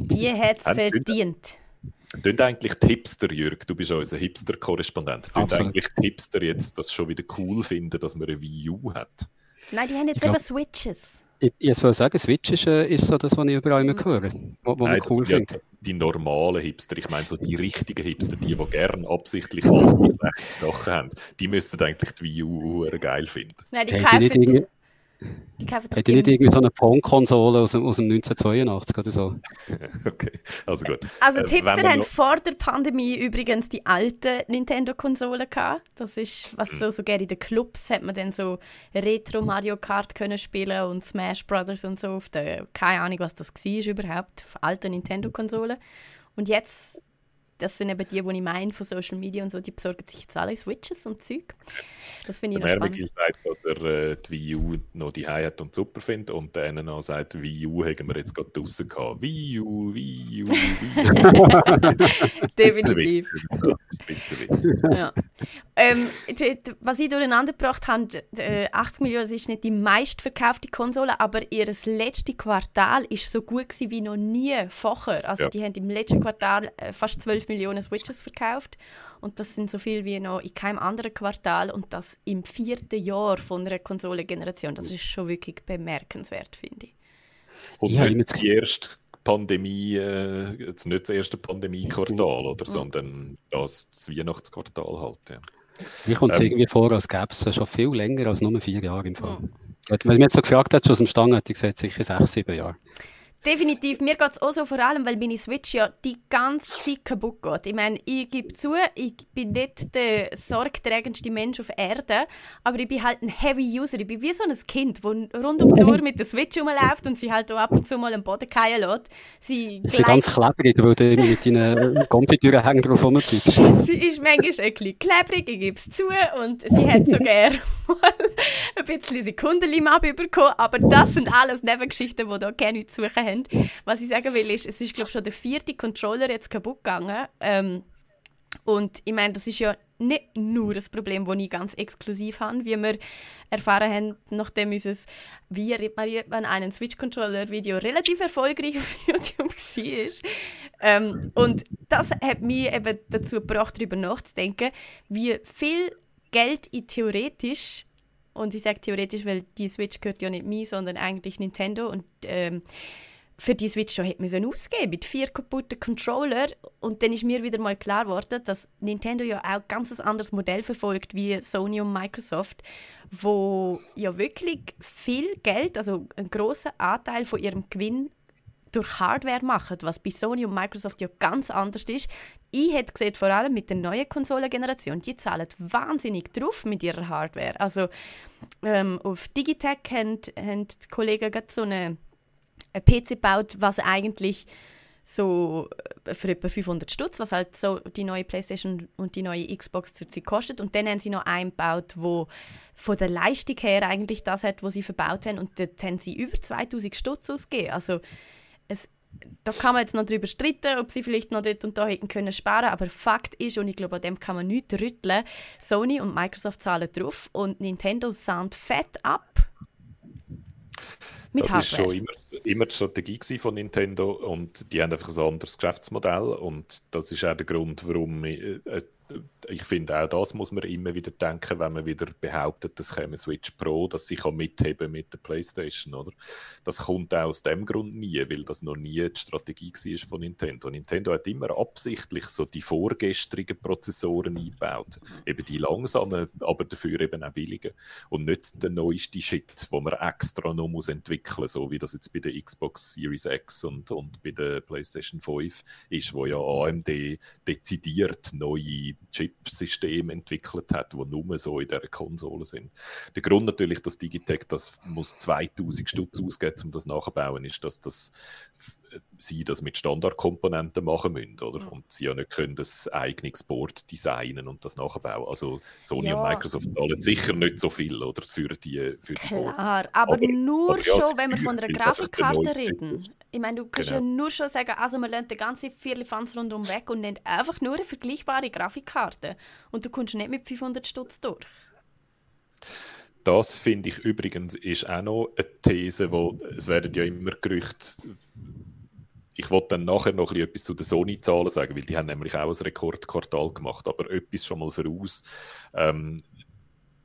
B: Die hat es verdient.
D: Tun eigentlich die Hipster, Jürg, du bist unser Hipster-Korrespondent, tun eigentlich die Hipster jetzt das schon wieder cool finden, dass man eine Wii U hat?
B: Nein, die haben jetzt eben Switches.
C: Ich, ich soll sagen, Switch ist, äh, ist so das, was ich überall immer höre, was man cool findet. Ja,
D: die normalen Hipster, ich meine so die richtigen Hipster, die, die gerne absichtlich alle Sachen haben, die müssten eigentlich die Wii U geil finden.
B: Nein, die hey, kaufen...
C: die nicht irgendwie so eine Pong-Konsole aus, aus dem 1982 oder so? [LAUGHS]
D: okay, also gut.
B: Also die äh, Hipster haben vor der Pandemie übrigens die alten Nintendo-Konsolen gehabt. Das ist, was so, so gerne in den Clubs hat man dann so Retro Mario Kart können spielen und Smash Brothers und so auf der, keine Ahnung, was das war überhaupt, auf alten Nintendo-Konsolen. Und jetzt das sind eben die, die ich meine von Social Media und so, die besorgen sich jetzt alle Switches und Zeug. Das finde ich noch spannend.
D: Der sagt, dass er äh, die Wii U noch die hat und super findet und der noch sagt, Wii U haben wir jetzt gerade draußen gehabt. Wii U, Wii U, Wii
B: U. [LAUGHS] Definitiv. ja. ähm, was ich durcheinander gebracht habe, 80 Millionen ist nicht die meistverkaufte Konsole, aber ihr letztes Quartal ist so gut gewesen wie noch nie vorher. Also ja. die haben im letzten Quartal äh, fast 12 Millionen Switches verkauft und das sind so viel wie noch in keinem anderen Quartal und das im vierten Jahr von einer Konsolengeneration. Das ist schon wirklich bemerkenswert, finde ich.
D: Und ja, nicht die erste Pandemie, äh, jetzt nicht das erste Pandemie-Quartal, oder, sondern das, das Weihnachtsquartal halt. Ja.
C: Mir kommt es ähm, irgendwie vor, als gäbe es schon viel länger als nur vier Jahre im Fall. Ja. Wenn man jetzt so gefragt hat, schon aus dem Stangen, hätte ich gesagt, sicher sechs, sieben Jahre.
B: Definitiv. Mir geht es auch so vor allem, weil meine Switch ja die ganze Zeit kaputt geht. Ich meine, ich gebe zu, ich bin nicht der sorgträgendste Mensch auf Erde, aber ich bin halt ein Heavy User. Ich bin wie so ein Kind, das rund um die Uhr mit der Switch rumläuft und sie halt auch ab und zu mal am Boden fallen lässt.
C: Sie ist ganz klebrig, weil du immer mit deinen [LAUGHS] Konfitüren hängen drauf rumtippst.
B: sie ist manchmal ein bisschen klebrig, ich gebe es zu, und sie hat so gerne [LAUGHS] mal ein bisschen Sekundenlim abbekommen, aber das sind alles Nebengeschichten, die da keine zu suchen haben haben. Was ich sagen will, ist, es ist glaube schon der vierte Controller jetzt kaputt gegangen. Ähm, und ich meine, das ist ja nicht nur das Problem, das ich ganz exklusiv habe, wie wir erfahren haben, nachdem unser «Wie repariert man einen Switch-Controller»-Video relativ erfolgreich auf [LAUGHS] YouTube war. Ähm, und das hat mich eben dazu gebracht, darüber nachzudenken, wie viel Geld ich theoretisch und ich sage theoretisch, weil die Switch gehört ja nicht mir, sondern eigentlich Nintendo und ähm, für die Switch schon hätte ausgeben mit vier kaputten Controller und dann ist mir wieder mal klar geworden, dass Nintendo ja auch ganz ein anderes Modell verfolgt wie Sony und Microsoft, wo ja wirklich viel Geld, also einen großen Anteil von ihrem Gewinn durch Hardware machen, was bei Sony und Microsoft ja ganz anders ist. Ich hätte gesehen, vor allem mit der neuen Konsolengeneration, die zahlen wahnsinnig drauf mit ihrer Hardware. Also ähm, auf Digitech haben, haben die Kollegen gerade so eine ein PC baut, was eigentlich so äh, für etwa 500 Stutz, was halt so die neue PlayStation und die neue Xbox zurzeit kostet. Und dann haben sie noch einen gebaut, wo von der Leistung her eigentlich das hat, was sie verbaut haben. Und dort haben sie über 2000 Stutz ausgegeben. Also es, da kann man jetzt noch darüber streiten, ob sie vielleicht noch dort und da hätten können sparen. Aber Fakt ist, und ich glaube, an dem kann man nichts rütteln, Sony und Microsoft zahlen drauf und Nintendo sandt fett ab
D: mit das Hardware. ist schon immer, immer die Strategie von Nintendo und die haben einfach ein anderes Geschäftsmodell und das ist auch der Grund, warum ich, finde, auch das muss man immer wieder denken, wenn man wieder behauptet, das käme Switch Pro, dass sie kann mitheben mit der PlayStation, oder? Das kommt auch aus dem Grund nie, weil das noch nie die Strategie war von Nintendo. Nintendo hat immer absichtlich so die vorgestrigen Prozessoren eingebaut. Eben die langsamen, aber dafür eben auch billigen. Und nicht der neueste Shit, wo man extra noch muss entwickeln so wie das jetzt bei der Xbox Series X und, und bei der PlayStation 5 ist, wo ja AMD dezidiert neue Chip-System entwickelt hat, die nur so in dieser Konsole sind. Der Grund natürlich, dass Digitech das muss 2000 Stutz ausgeben, um das nachzubauen, ist, dass das sie das mit Standardkomponenten machen müssen, oder? Mhm. Und sie ja nicht können das eigenes Board designen und das nachbauen. Also Sony ja. und Microsoft zahlen sicher nicht so viel, oder? Für die, für
B: die Klar, Boards. aber, aber nur aber ja, schon, wenn wir von einer Grafikkarte reden. Ich meine, du kannst genau. ja nur schon sagen, also man lernt den ganzen Viertelfanz rundum weg und nennt einfach nur eine vergleichbare Grafikkarte. Und du kommst nicht mit 500 Stutz durch.
D: Das finde ich übrigens ist auch noch eine These, wo es werden ja immer Gerüchte ich wollte dann nachher noch etwas zu den Sony-Zahlen sagen, weil die haben nämlich auch ein Rekordquartal gemacht, aber etwas schon mal voraus. Ähm,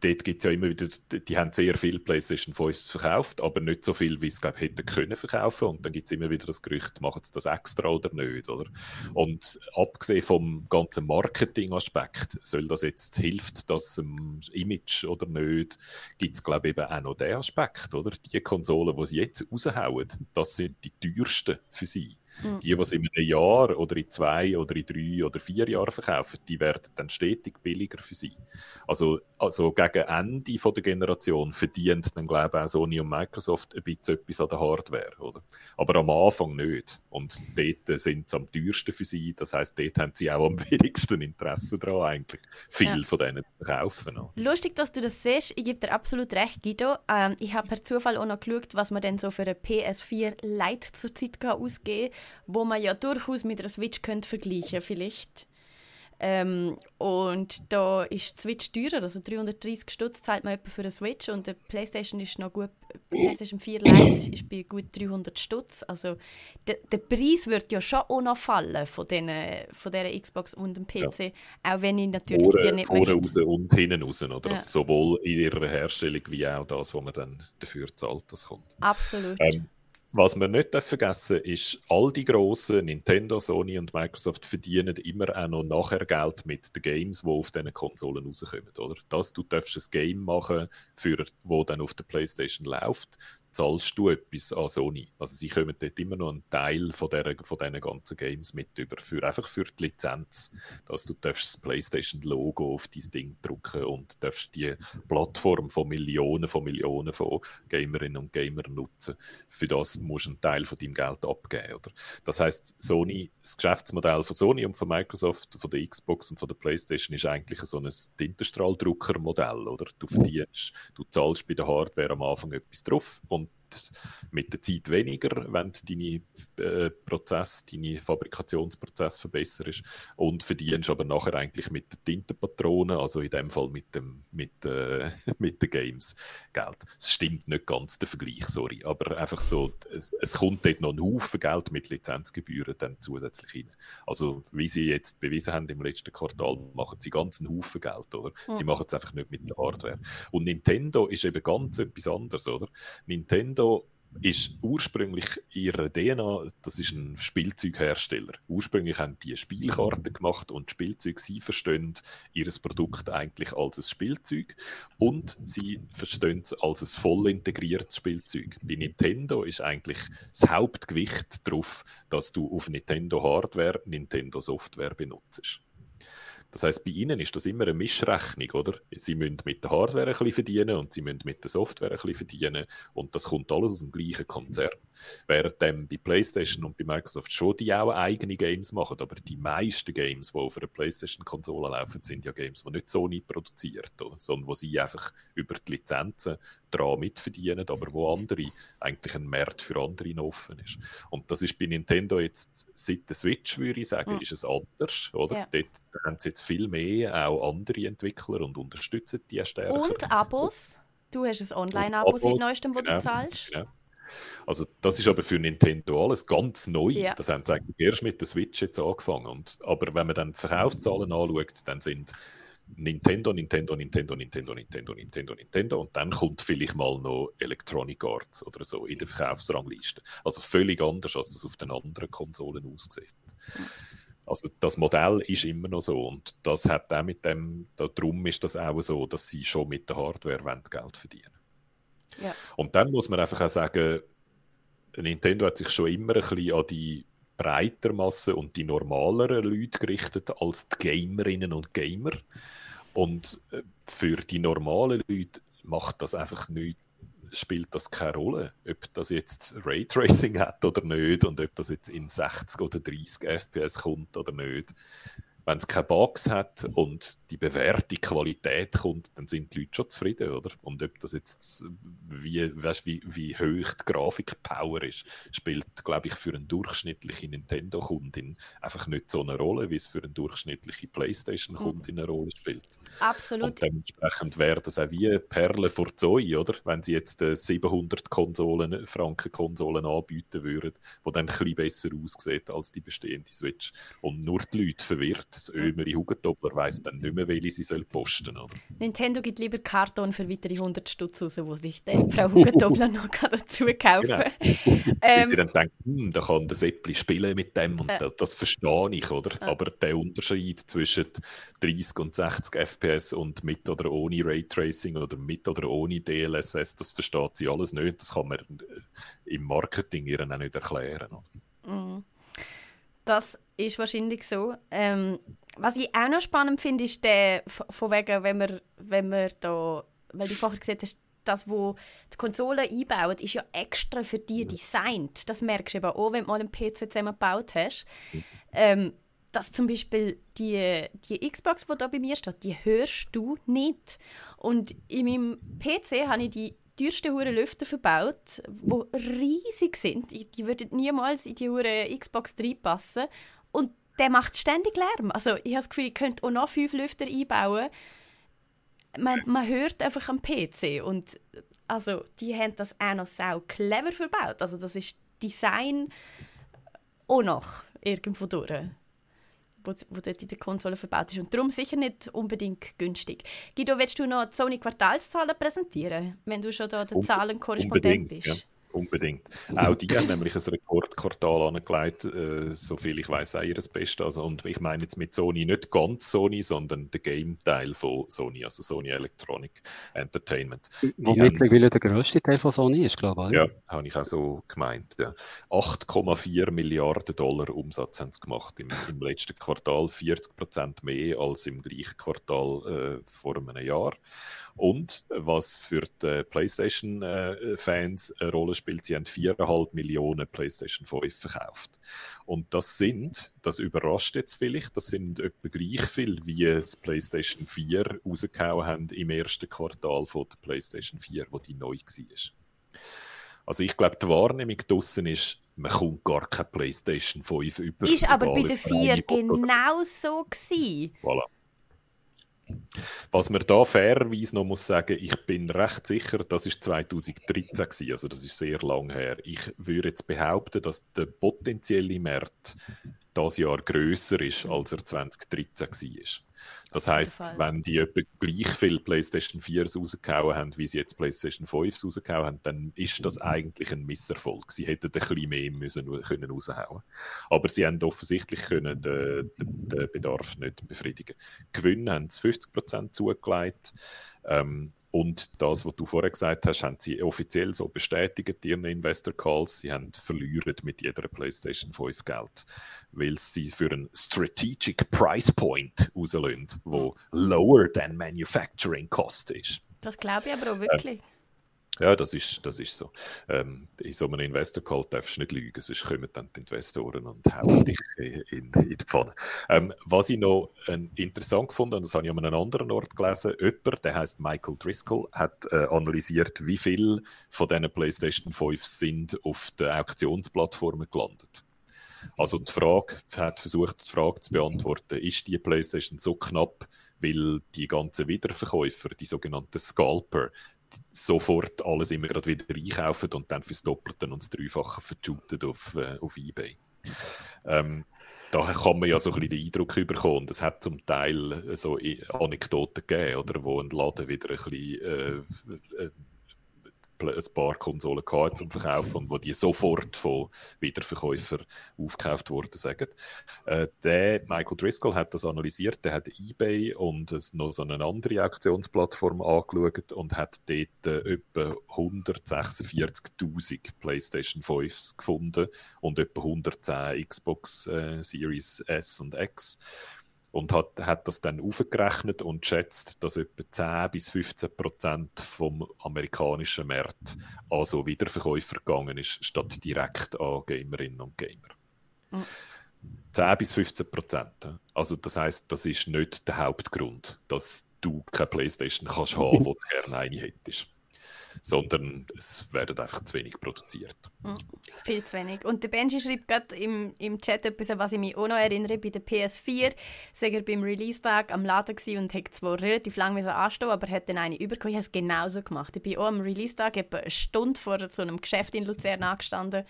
D: dort gibt es ja immer wieder, die haben sehr viel PlayStation 5 verkauft, aber nicht so viel, wie es glaube hätten können verkaufen. Und dann gibt es immer wieder das Gerücht, machen sie das extra oder nicht, oder? Und abgesehen vom ganzen Marketing-Aspekt, soll das jetzt hilft, das ähm, Image oder nicht, gibt es glaube ich eben auch noch den Aspekt, oder? Die Konsolen, die sie jetzt raushauen, das sind die teuersten für sie. Mhm. Die, die es in einem Jahr oder in zwei oder in drei oder vier Jahren verkaufen, die werden dann stetig billiger für sie. Also, also gegen Ende von der Generation verdient dann, glaube ich, auch Sony und Microsoft ein bisschen etwas an der Hardware. Oder? Aber am Anfang nicht. Und dort sind sie am teuersten für sie. Das heißt, dort haben sie auch am [LAUGHS] wenigsten Interesse daran, eigentlich viel ja. von denen zu kaufen. Oder?
B: Lustig, dass du das siehst. Ich gebe dir absolut recht, Guido. Ähm, ich habe per Zufall auch noch geschaut, was man denn so für eine PS4 Lite zurzeit ausgeben kann wo man ja durchaus mit einer Switch könnte vergleichen vielleicht. Ähm, und da ist die Switch teurer, also 330 Stutz zahlt man etwa für eine Switch und der PlayStation ist noch gut, PlayStation 4 Lite ist bei gut 300 Stutz. Also de, der Preis wird ja schon auch noch fallen von, den, von dieser Xbox und dem PC, ja. auch wenn ich natürlich
D: vorne, die nicht vorne raus und hinten raus, oder? Ja. Also sowohl in ihrer Herstellung wie auch das, was man dann dafür zahlt, das kommt.
B: Absolut. Ähm,
D: was wir nicht vergessen dürfen, ist, all die grossen Nintendo, Sony und Microsoft verdienen immer auch noch nachher Geld mit den Games, die auf diesen Konsolen rauskommen. Oder? Dass du darfst ein Game machen, für, wo dann auf der Playstation läuft zahlst du etwas an Sony. Also sie kommen dort immer noch einen Teil von, der, von diesen ganzen Games mit über, für, einfach für die Lizenz, dass du das PlayStation-Logo auf dein Ding drucken und darfst die Plattform von Millionen von Millionen von Gamerinnen und Gamern nutzen. Für das musst du einen Teil von deinem Geld abgeben. Oder? Das heißt, Sony, das Geschäftsmodell von Sony und von Microsoft, von der Xbox und von der PlayStation ist eigentlich so ein Tintenstrahldruckermodell. Du verdienst, du zahlst bei der Hardware am Anfang etwas drauf und mit der Zeit weniger, wenn du deine äh, Prozess, deine Fabrikationsprozess verbesserst und verdienst aber nachher eigentlich mit der Tintenpatrone, also in dem Fall mit, dem, mit, äh, [LAUGHS] mit den Games Geld. Es stimmt nicht ganz der Vergleich, sorry, aber einfach so, es, es kommt dort noch ein Haufen Geld mit Lizenzgebühren dann zusätzlich rein. Also wie sie jetzt bewiesen haben im letzten Quartal, machen sie ganz einen Haufen Geld, oder? Sie machen es einfach nicht mit der Hardware. Und Nintendo ist eben ganz etwas anderes, oder? Nintendo Nintendo ist ursprünglich ihre DNA, das ist ein Spielzeughersteller. Ursprünglich haben die Spielkarten gemacht und Spielzeug, sie verstehen ihr Produkt eigentlich als ein Spielzeug und sie verstehen es als ein voll integriertes Spielzeug. Bei Nintendo ist eigentlich das Hauptgewicht darauf, dass du auf Nintendo Hardware Nintendo Software benutzt. Das heißt, bei ihnen ist das immer eine Mischrechnung, oder? Sie müssen mit der Hardware ein bisschen verdienen und sie müssen mit der Software ein bisschen verdienen und das kommt alles aus dem gleichen Konzern. Während dem bei PlayStation und bei Microsoft schon die auch eigene Games machen, aber die meisten Games, die auf einer PlayStation-Konsole laufen, sind ja Games, die nicht Sony produziert, sondern wo sie einfach über die Lizenzen daran mitverdienen, aber wo andere eigentlich ein Markt für andere offen ist. Und das ist bei Nintendo jetzt seit der Switch, würde ich sagen, ist es anders, oder? Ja. Dort haben sie jetzt viel mehr auch andere Entwickler und unterstützen die stärker.
B: Und Abos? So. Du hast ein Online-Abo seit neuestem, wo genau, du zahlst. Genau.
D: Also das ist aber für Nintendo alles ganz neu. Ja. Das haben sie eigentlich erst mit der Switch jetzt angefangen. Und, aber wenn man dann die Verkaufszahlen anschaut, dann sind Nintendo, Nintendo, Nintendo, Nintendo, Nintendo, Nintendo, Nintendo und dann kommt vielleicht mal noch Electronic Arts oder so in der Verkaufsrangliste. Also völlig anders, als das auf den anderen Konsolen aussieht. Also das Modell ist immer noch so und das hat auch mit dem, darum ist das auch so, dass sie schon mit der Hardware Geld verdienen. Ja. Und dann muss man einfach auch sagen, Nintendo hat sich schon immer ein bisschen an die breiter Masse und die normaleren Leute gerichtet als die Gamerinnen und Gamer. Und äh, für die normalen Leute macht das einfach nicht, spielt das keine Rolle, ob das jetzt Raytracing hat oder nicht und ob das jetzt in 60 oder 30 FPS kommt oder nicht. Wenn es keine Bugs hat und die bewährte Qualität kommt, dann sind die Leute schon zufrieden, oder? Und ob das jetzt, wie, weißt, wie, wie hoch die Grafikpower ist, spielt, glaube ich, für eine durchschnittliche Nintendo-Kundin einfach nicht so eine Rolle, wie es für eine durchschnittliche Playstation-Kundin eine Rolle spielt.
B: Absolut.
D: Und dementsprechend wäre das auch wie eine Perle vor Zoe, oder? Wenn sie jetzt äh, 700 Konsolen, Franken-Konsolen anbieten würden, die dann ein bisschen besser aussieht als die bestehende Switch. Und nur die Leute verwirrt das Ömeri Hugentobler weiss dann nicht mehr, welche sie soll posten soll.
B: Nintendo gibt lieber Karton für weitere 100 Stutz raus, wo sich dann Frau Hugentobler [LAUGHS] noch dazu kaufen
D: genau. ähm, sie dann denkt, hm, da kann der Seppli spielen mit dem und äh, das verstehe ich, oder? Äh. Aber der Unterschied zwischen 30 und 60 FPS und mit oder ohne Raytracing oder mit oder ohne DLSS, das versteht sie alles nicht. Das kann man im Marketing ihr auch nicht erklären.
B: Mhm. Das ist wahrscheinlich so. Ähm, was ich auch noch spannend finde, ist der, von wegen, wenn man, wenn man da, weil du vorher gesagt hast, das, wo die Konsole einbauen, ist ja extra für dich designt. Das merkst du eben auch, wenn du mal einen PC zusammengebaut hast. Ähm, dass zum Beispiel die, die Xbox, die da bei mir steht, die hörst du nicht. Und in meinem PC habe ich die teuersten Huren Lüfter verbaut, die riesig sind. Die würden niemals in die Hure Xbox reinpassen. Und der macht ständig Lärm. Also ich habe das Gefühl, ich könnte auch noch fünf Lüfter einbauen. Man, man hört einfach am PC. Und also, die haben das auch noch sau clever verbaut. Also das ist Design auch noch irgendwo durch wo, wo dort in der Konsole verbaut ist. Und darum sicher nicht unbedingt günstig. Guido, willst du noch die Sony Quartalszahlen präsentieren, wenn du schon da der Zahlenkorrespondent bist?
D: Ja. Unbedingt. Auch die haben nämlich ein Rekordquartal angelegt, äh, so viel ich weiß, auch ihr das Beste. Also, und ich meine jetzt mit Sony nicht ganz Sony, sondern der Game-Teil von Sony, also Sony Electronic Entertainment.
C: Wo mittlerweile der größte Teil von Sony ist, glaube ich.
D: Ja, habe ich auch so gemeint. Ja. 8,4 Milliarden Dollar Umsatz haben sie gemacht im, im letzten Quartal, 40 Prozent mehr als im gleichen Quartal äh, vor einem Jahr. Und was für die PlayStation-Fans eine Rolle spielt, sie haben 4,5 Millionen PlayStation 5 verkauft. Und das sind, das überrascht jetzt vielleicht, das sind etwa gleich viel, wie das PlayStation 4 rausgehauen haben im ersten Quartal von der PlayStation 4, wo die neu war. Also ich glaube, die Wahrnehmung draussen ist, man kommt gar keine PlayStation 5 über.
B: Ist aber bei der 4 genau so gewesen.
D: Voilà. Was man da fairerweise noch muss sagen, ich bin recht sicher, das ist 2013 gewesen, also das ist sehr lang her. Ich würde jetzt behaupten, dass der potenzielle Markt das Jahr größer ist, als er 2013 war. Das heißt, wenn die etwa gleich viel PlayStation 4 rausgehauen haben, wie sie jetzt PlayStation 5 rausgehauen haben, dann ist das eigentlich ein Misserfolg. Sie hätten ein bisschen mehr müssen können raushauen. Aber sie haben offensichtlich können den, den, den Bedarf nicht befriedigen. Gewinn haben sie 50% zugelegt. Ähm, und das, was du vorher gesagt hast, haben sie offiziell so bestätigt, ihren Investor Calls. Sie haben verlieren mit jeder PlayStation 5 Geld, weil sie für einen Strategic Price Point rauslösen, wo lower than manufacturing cost ist.
B: Das glaube ich aber auch wirklich. Äh,
D: ja, das ist, das ist so. Ähm, in so einem Investor-Call darfst du nicht lügen, sonst kommen dann die Investoren und hauen [LAUGHS] dich in, in, die Pfanne. Ähm, was ich noch äh, interessant gefunden und das habe ich an einem anderen Ort gelesen, jemand, der heißt Michael Driscoll, hat äh, analysiert, wie viel von diesen PlayStation 5 sind auf den Auktionsplattformen gelandet. Also die Frage, hat versucht, die Frage zu beantworten, ist die PlayStation so knapp, weil die ganzen Wiederverkäufer, die sogenannten Scalper, sofort alles immer gerade wieder einkaufen und dann fürs Doppelte und das Dreifache vershooten auf, äh, auf Ebay. Ähm, da kann man ja so ein bisschen den Eindruck bekommen, es hat zum Teil so Anekdoten gegeben, oder, wo ein Laden wieder ein bisschen äh, äh ein paar Konsolen gehabt zum Verkaufen und wo die sofort von Wiederverkäufern aufgekauft wurden, sagen. Äh, der Michael Driscoll hat das analysiert, der hat eBay und noch so eine andere Auktionsplattform angeschaut und hat dort äh, etwa 146.000 PlayStation 5s gefunden und etwa 110 Xbox äh, Series S und X und hat, hat das dann aufgerechnet und schätzt, dass etwa 10 bis 15 Prozent vom amerikanischen Markt an so Wiederverkäufer gegangen ist, statt direkt an Gamerinnen und Gamer. Mhm. 10 bis 15 Prozent. Also das heißt, das ist nicht der Hauptgrund, dass du keine Playstation kannst haben, [LAUGHS] wo du gerne eine hättest sondern es werden einfach zu wenig produziert.
B: Mhm. Viel zu wenig. Und der Benji schreibt gerade im, im Chat etwas, was ich mich auch noch erinnere, bei der PS4 sei er beim Release-Tag am Laden und hat zwar relativ lange anstehen aber hat dann eine bekommen. Ich habe es genauso gemacht. Ich bin auch am Release-Tag etwa eine Stunde vor so einem Geschäft in Luzern angestanden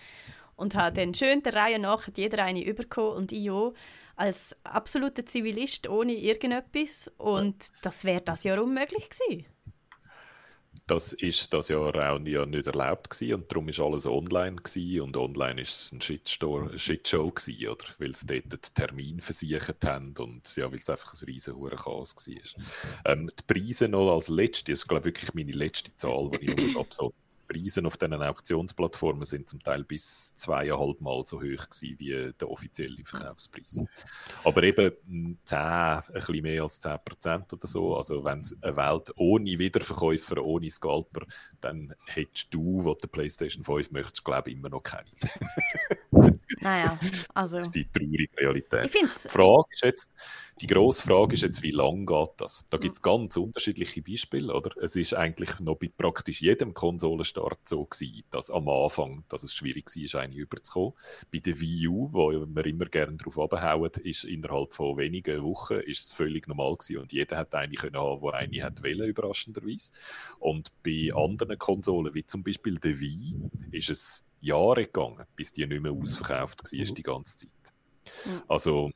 B: und habe dann schön der Reihe nach jeder eine bekommen und ich auch als absoluter Zivilist ohne irgendetwas und das wäre das Jahr unmöglich gewesen
D: das ist das Jahr auch ja nicht erlaubt gewesen und darum ist alles online gewesen und online ist es ein Shitstore, Shitshow gewesen, oder? Weil sie dort den Termin versichert haben und ja, weil es einfach ein riesen Chaos war. Ähm, die Preise noch als letzte, das ist glaube ich wirklich meine letzte Zahl, die ich noch [CLEARS THROAT] so Preise auf diesen Auktionsplattformen sind zum Teil bis zweieinhalb Mal so hoch gewesen wie der offizielle Verkaufspreis. Aber eben 10, ein bisschen mehr als 10 Prozent oder so. Also wenn es eine Welt ohne Wiederverkäufer, ohne Scalper, dann hättest du, was der PlayStation 5 möchtest, glaube ich, immer noch keine. [LAUGHS]
B: naja, also...
D: Das ist die traurige Realität.
B: Ich find's...
D: Die Frage ist jetzt, die grosse Frage ist jetzt, wie lange geht das? Da gibt es ganz unterschiedliche Beispiele, oder? Es ist eigentlich noch bei praktisch jedem Konsolenstart so gewesen, dass am Anfang, dass es schwierig war, eine überzukommen. Bei der Wii U, wo wir immer gerne drauf abhauen, ist innerhalb von wenigen Wochen ist es völlig normal gewesen und jeder hat eine können haben, wo eine hat wollen, überraschenderweise. Und bei anderen Konsolen, wie zum Beispiel der Wii, ist es Jahre gegangen, bis die nicht mehr ausverkauft war die ganze Zeit. Also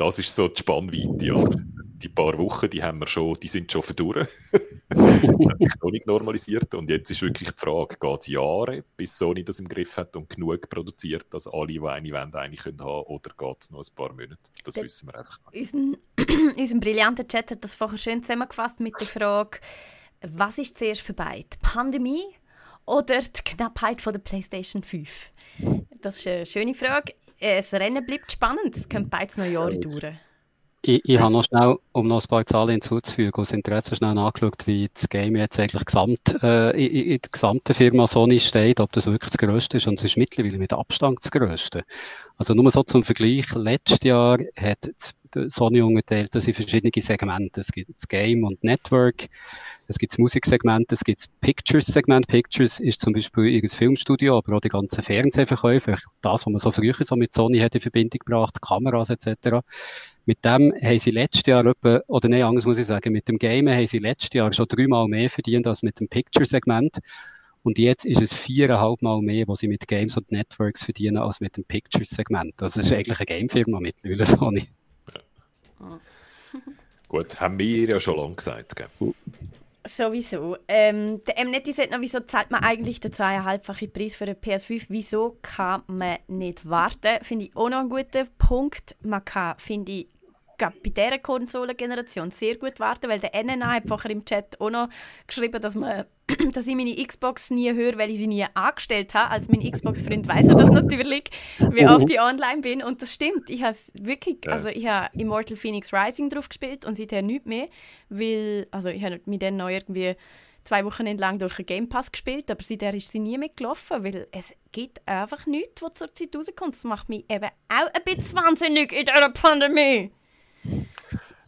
D: das ist so die Spannweite. Oder? Die paar Wochen, die haben wir schon, die sind schon ist [LAUGHS] noch nicht normalisiert. Und jetzt ist wirklich die Frage, geht es Jahre, bis Sony das im Griff hat und genug produziert, dass alle, die eine wollen, eine können haben oder geht es noch ein paar Monate? Das der, wissen wir einfach
B: nicht. Unser, [CLEARS THROAT] unser brillanter Chat hat das vorher schön zusammengefasst mit der Frage, was ist zuerst für beide? Pandemie oder die Knappheit von der PlayStation 5? Das ist eine schöne Frage. Das Rennen bleibt spannend. Es können beides noch Jahre dauern.
C: Ich, ich habe noch schnell, um noch ein paar Zahlen hinzuzufügen, aus Interesse schnell nachgeschaut, wie das Game jetzt eigentlich gesamt, äh, in, in der gesamten Firma Sony steht, ob das wirklich das Größte ist. Und es ist mittlerweile mit Abstand das Größte. Also nur so zum Vergleich. Letztes Jahr hat Sony unterteilt das in verschiedene Segmente. Es gibt das Game und Network, es gibt das Musiksegment, es gibt das Pictures-Segment. Pictures ist zum Beispiel ihr Filmstudio, aber auch die ganzen Fernsehverkäufe, das, was man so früher so mit Sony hat in Verbindung gebracht, Kameras etc. Mit dem haben sie letztes Jahr etwa, oder nein, anders muss ich sagen, mit dem Game haben sie letztes Jahr schon dreimal mehr verdient als mit dem Picture-Segment. Und jetzt ist es viereinhalb Mal mehr, was sie mit Games und Networks verdienen, als mit dem Pictures-Segment. Also, das ist eigentlich eine Game-Firma mittlerweile, [LAUGHS] Sony. [LAUGHS]
D: Gut, haben wir ja schon lange gesagt. Gell?
B: Sowieso. Ähm, der Mnetti sagt noch, wieso zahlt man eigentlich den zweieinhalbfachen Preis für eine PS5? Wieso kann man nicht warten? Finde ich auch noch einen guten Punkt. Man kann, finde ich, bei dieser Konsolengeneration sehr gut warten, weil der NNA hat vorher im Chat auch noch geschrieben, dass, man, [CLEARS THROAT] dass ich meine Xbox nie höre, weil ich sie nie angestellt habe. Als mein Xbox-Freund weiß er das natürlich, wie oft ich online bin. Und das stimmt. Ich habe wirklich, also ich habe Immortal Phoenix Rising drauf gespielt und seither nichts mehr, weil, also ich habe mit denen noch irgendwie zwei Wochen entlang durch einen Game Pass gespielt, aber seither ist sie nie mitgelaufen, weil es gibt einfach nichts, was zur Zeit rauskommt. Das macht mich eben auch ein bisschen wahnsinnig in dieser Pandemie.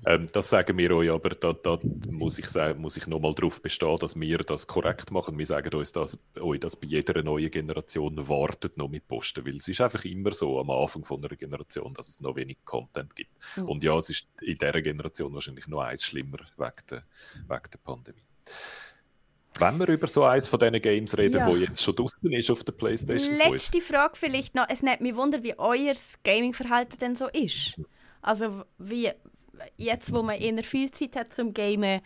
D: Ähm, das sagen wir euch, aber da, da muss ich, sagen, muss ich nochmal darauf bestehen, dass wir das korrekt machen. Wir sagen uns das, euch das bei jeder neuen Generation wartet noch mit Posten, weil es ist einfach immer so am Anfang von einer Generation, dass es noch wenig Content gibt. Mhm. Und ja, es ist in dieser Generation wahrscheinlich noch eins schlimmer wegen der, wegen der Pandemie. Wenn wir über so eins von diesen Games reden, ja. wo jetzt schon draußen ist auf der PlayStation
B: Letzte 5. Frage vielleicht noch. Es nimmt mich wunder, wie euer Gaming-Verhalten denn so ist. Also wie jetzt, wo man eher viel Zeit hat zum Gamen,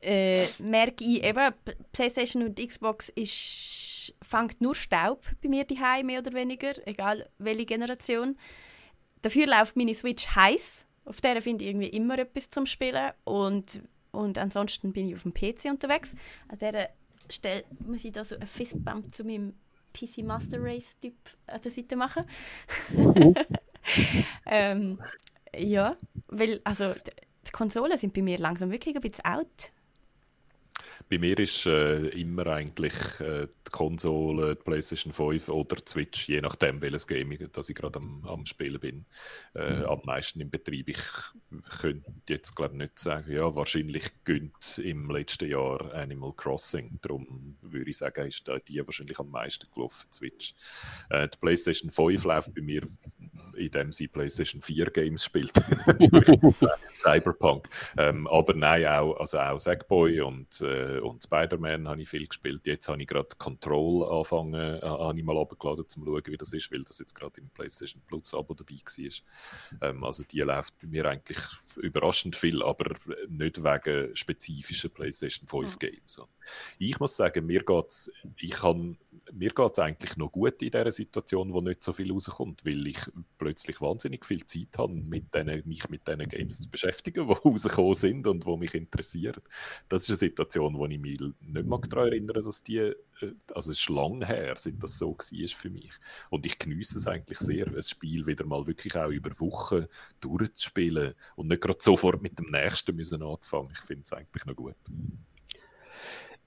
B: äh, merke ich eben, PlayStation und Xbox ist, fängt nur Staub bei mir daheim mehr oder weniger, egal welche Generation. Dafür läuft meine Switch heiß. Auf der finde ich irgendwie immer etwas zum Spielen und, und ansonsten bin ich auf dem PC unterwegs. An dieser Stelle muss ich da so einen Fistbump zu meinem PC Master Race Typ an der Seite machen. [LAUGHS] Ähm, ja, weil also die Konsolen sind bei mir langsam wirklich ein bisschen out.
D: Bei mir ist äh, immer eigentlich äh, die Konsole, die PlayStation 5 oder die Switch, je nachdem, welches Game das ich gerade am, am Spielen bin, äh, am meisten im Betrieb. Ich könnte jetzt glaube nicht sagen, ja, wahrscheinlich gönnt im letzten Jahr Animal Crossing. Darum würde ich sagen, ist da die wahrscheinlich am meisten gelaufen, die Switch. Äh, die PlayStation 5 läuft bei mir, indem sie PlayStation 4 Games spielt. [LAUGHS] [LAUGHS] Cyberpunk. Ähm, aber nein, auch, also auch Sackboy und, äh, und Spider-Man habe ich viel gespielt. Jetzt habe ich gerade Control angefangen, äh, habe ich mal runtergeladen, um zu schauen, wie das ist, weil das jetzt gerade im PlayStation Plus Abo dabei war. Ähm, also die läuft bei mir eigentlich überraschend viel, aber nicht wegen spezifischen PlayStation 5 Games. Ich muss sagen, mir geht es, ich kann mir geht es eigentlich noch gut in dieser Situation, wo nicht so viel rauskommt, weil ich plötzlich wahnsinnig viel Zeit habe, mit denen, mich mit diesen Games zu beschäftigen, [LAUGHS] die rausgekommen sind und die mich interessieren. Das ist eine Situation, wo ich mich nicht mal daran erinnere, dass die, äh, also es ist lange her, seit das so war für mich. Und ich genieße es eigentlich sehr, ein Spiel wieder mal wirklich auch über Wochen durchzuspielen und nicht gerade sofort mit dem nächsten müssen anzufangen. Ich finde es eigentlich noch gut.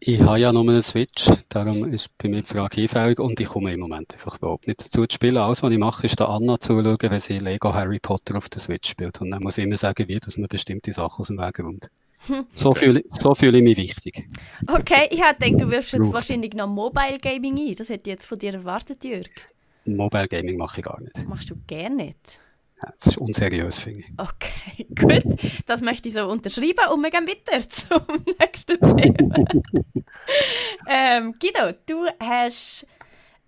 C: Ich habe ja nur einen Switch, darum ist bei mir die Frage einfällig und ich komme im Moment einfach überhaupt nicht dazu zu spielen. Alles, was ich mache, ist da Anna zuschauen, wenn sie Lego Harry Potter auf der Switch spielt. Und dann muss ich immer sagen, wie, dass man bestimmte Sachen aus dem Weg räumt. [LAUGHS] So okay. fühle so fühl ich mich wichtig.
B: Okay, ich hätte gedacht, du wirfst jetzt wahrscheinlich noch Mobile Gaming ein. Das hätte ich jetzt von dir erwartet, Jörg.
C: Mobile Gaming mache ich gar nicht.
B: Machst du gerne nicht?
C: Das ist unseriös, finde ich.
B: Okay, [LAUGHS] gut. Das möchte ich so unterschreiben und wir gehen weiter [LAUGHS] zum nächsten Thema. [LAUGHS] ähm, Guido, du hast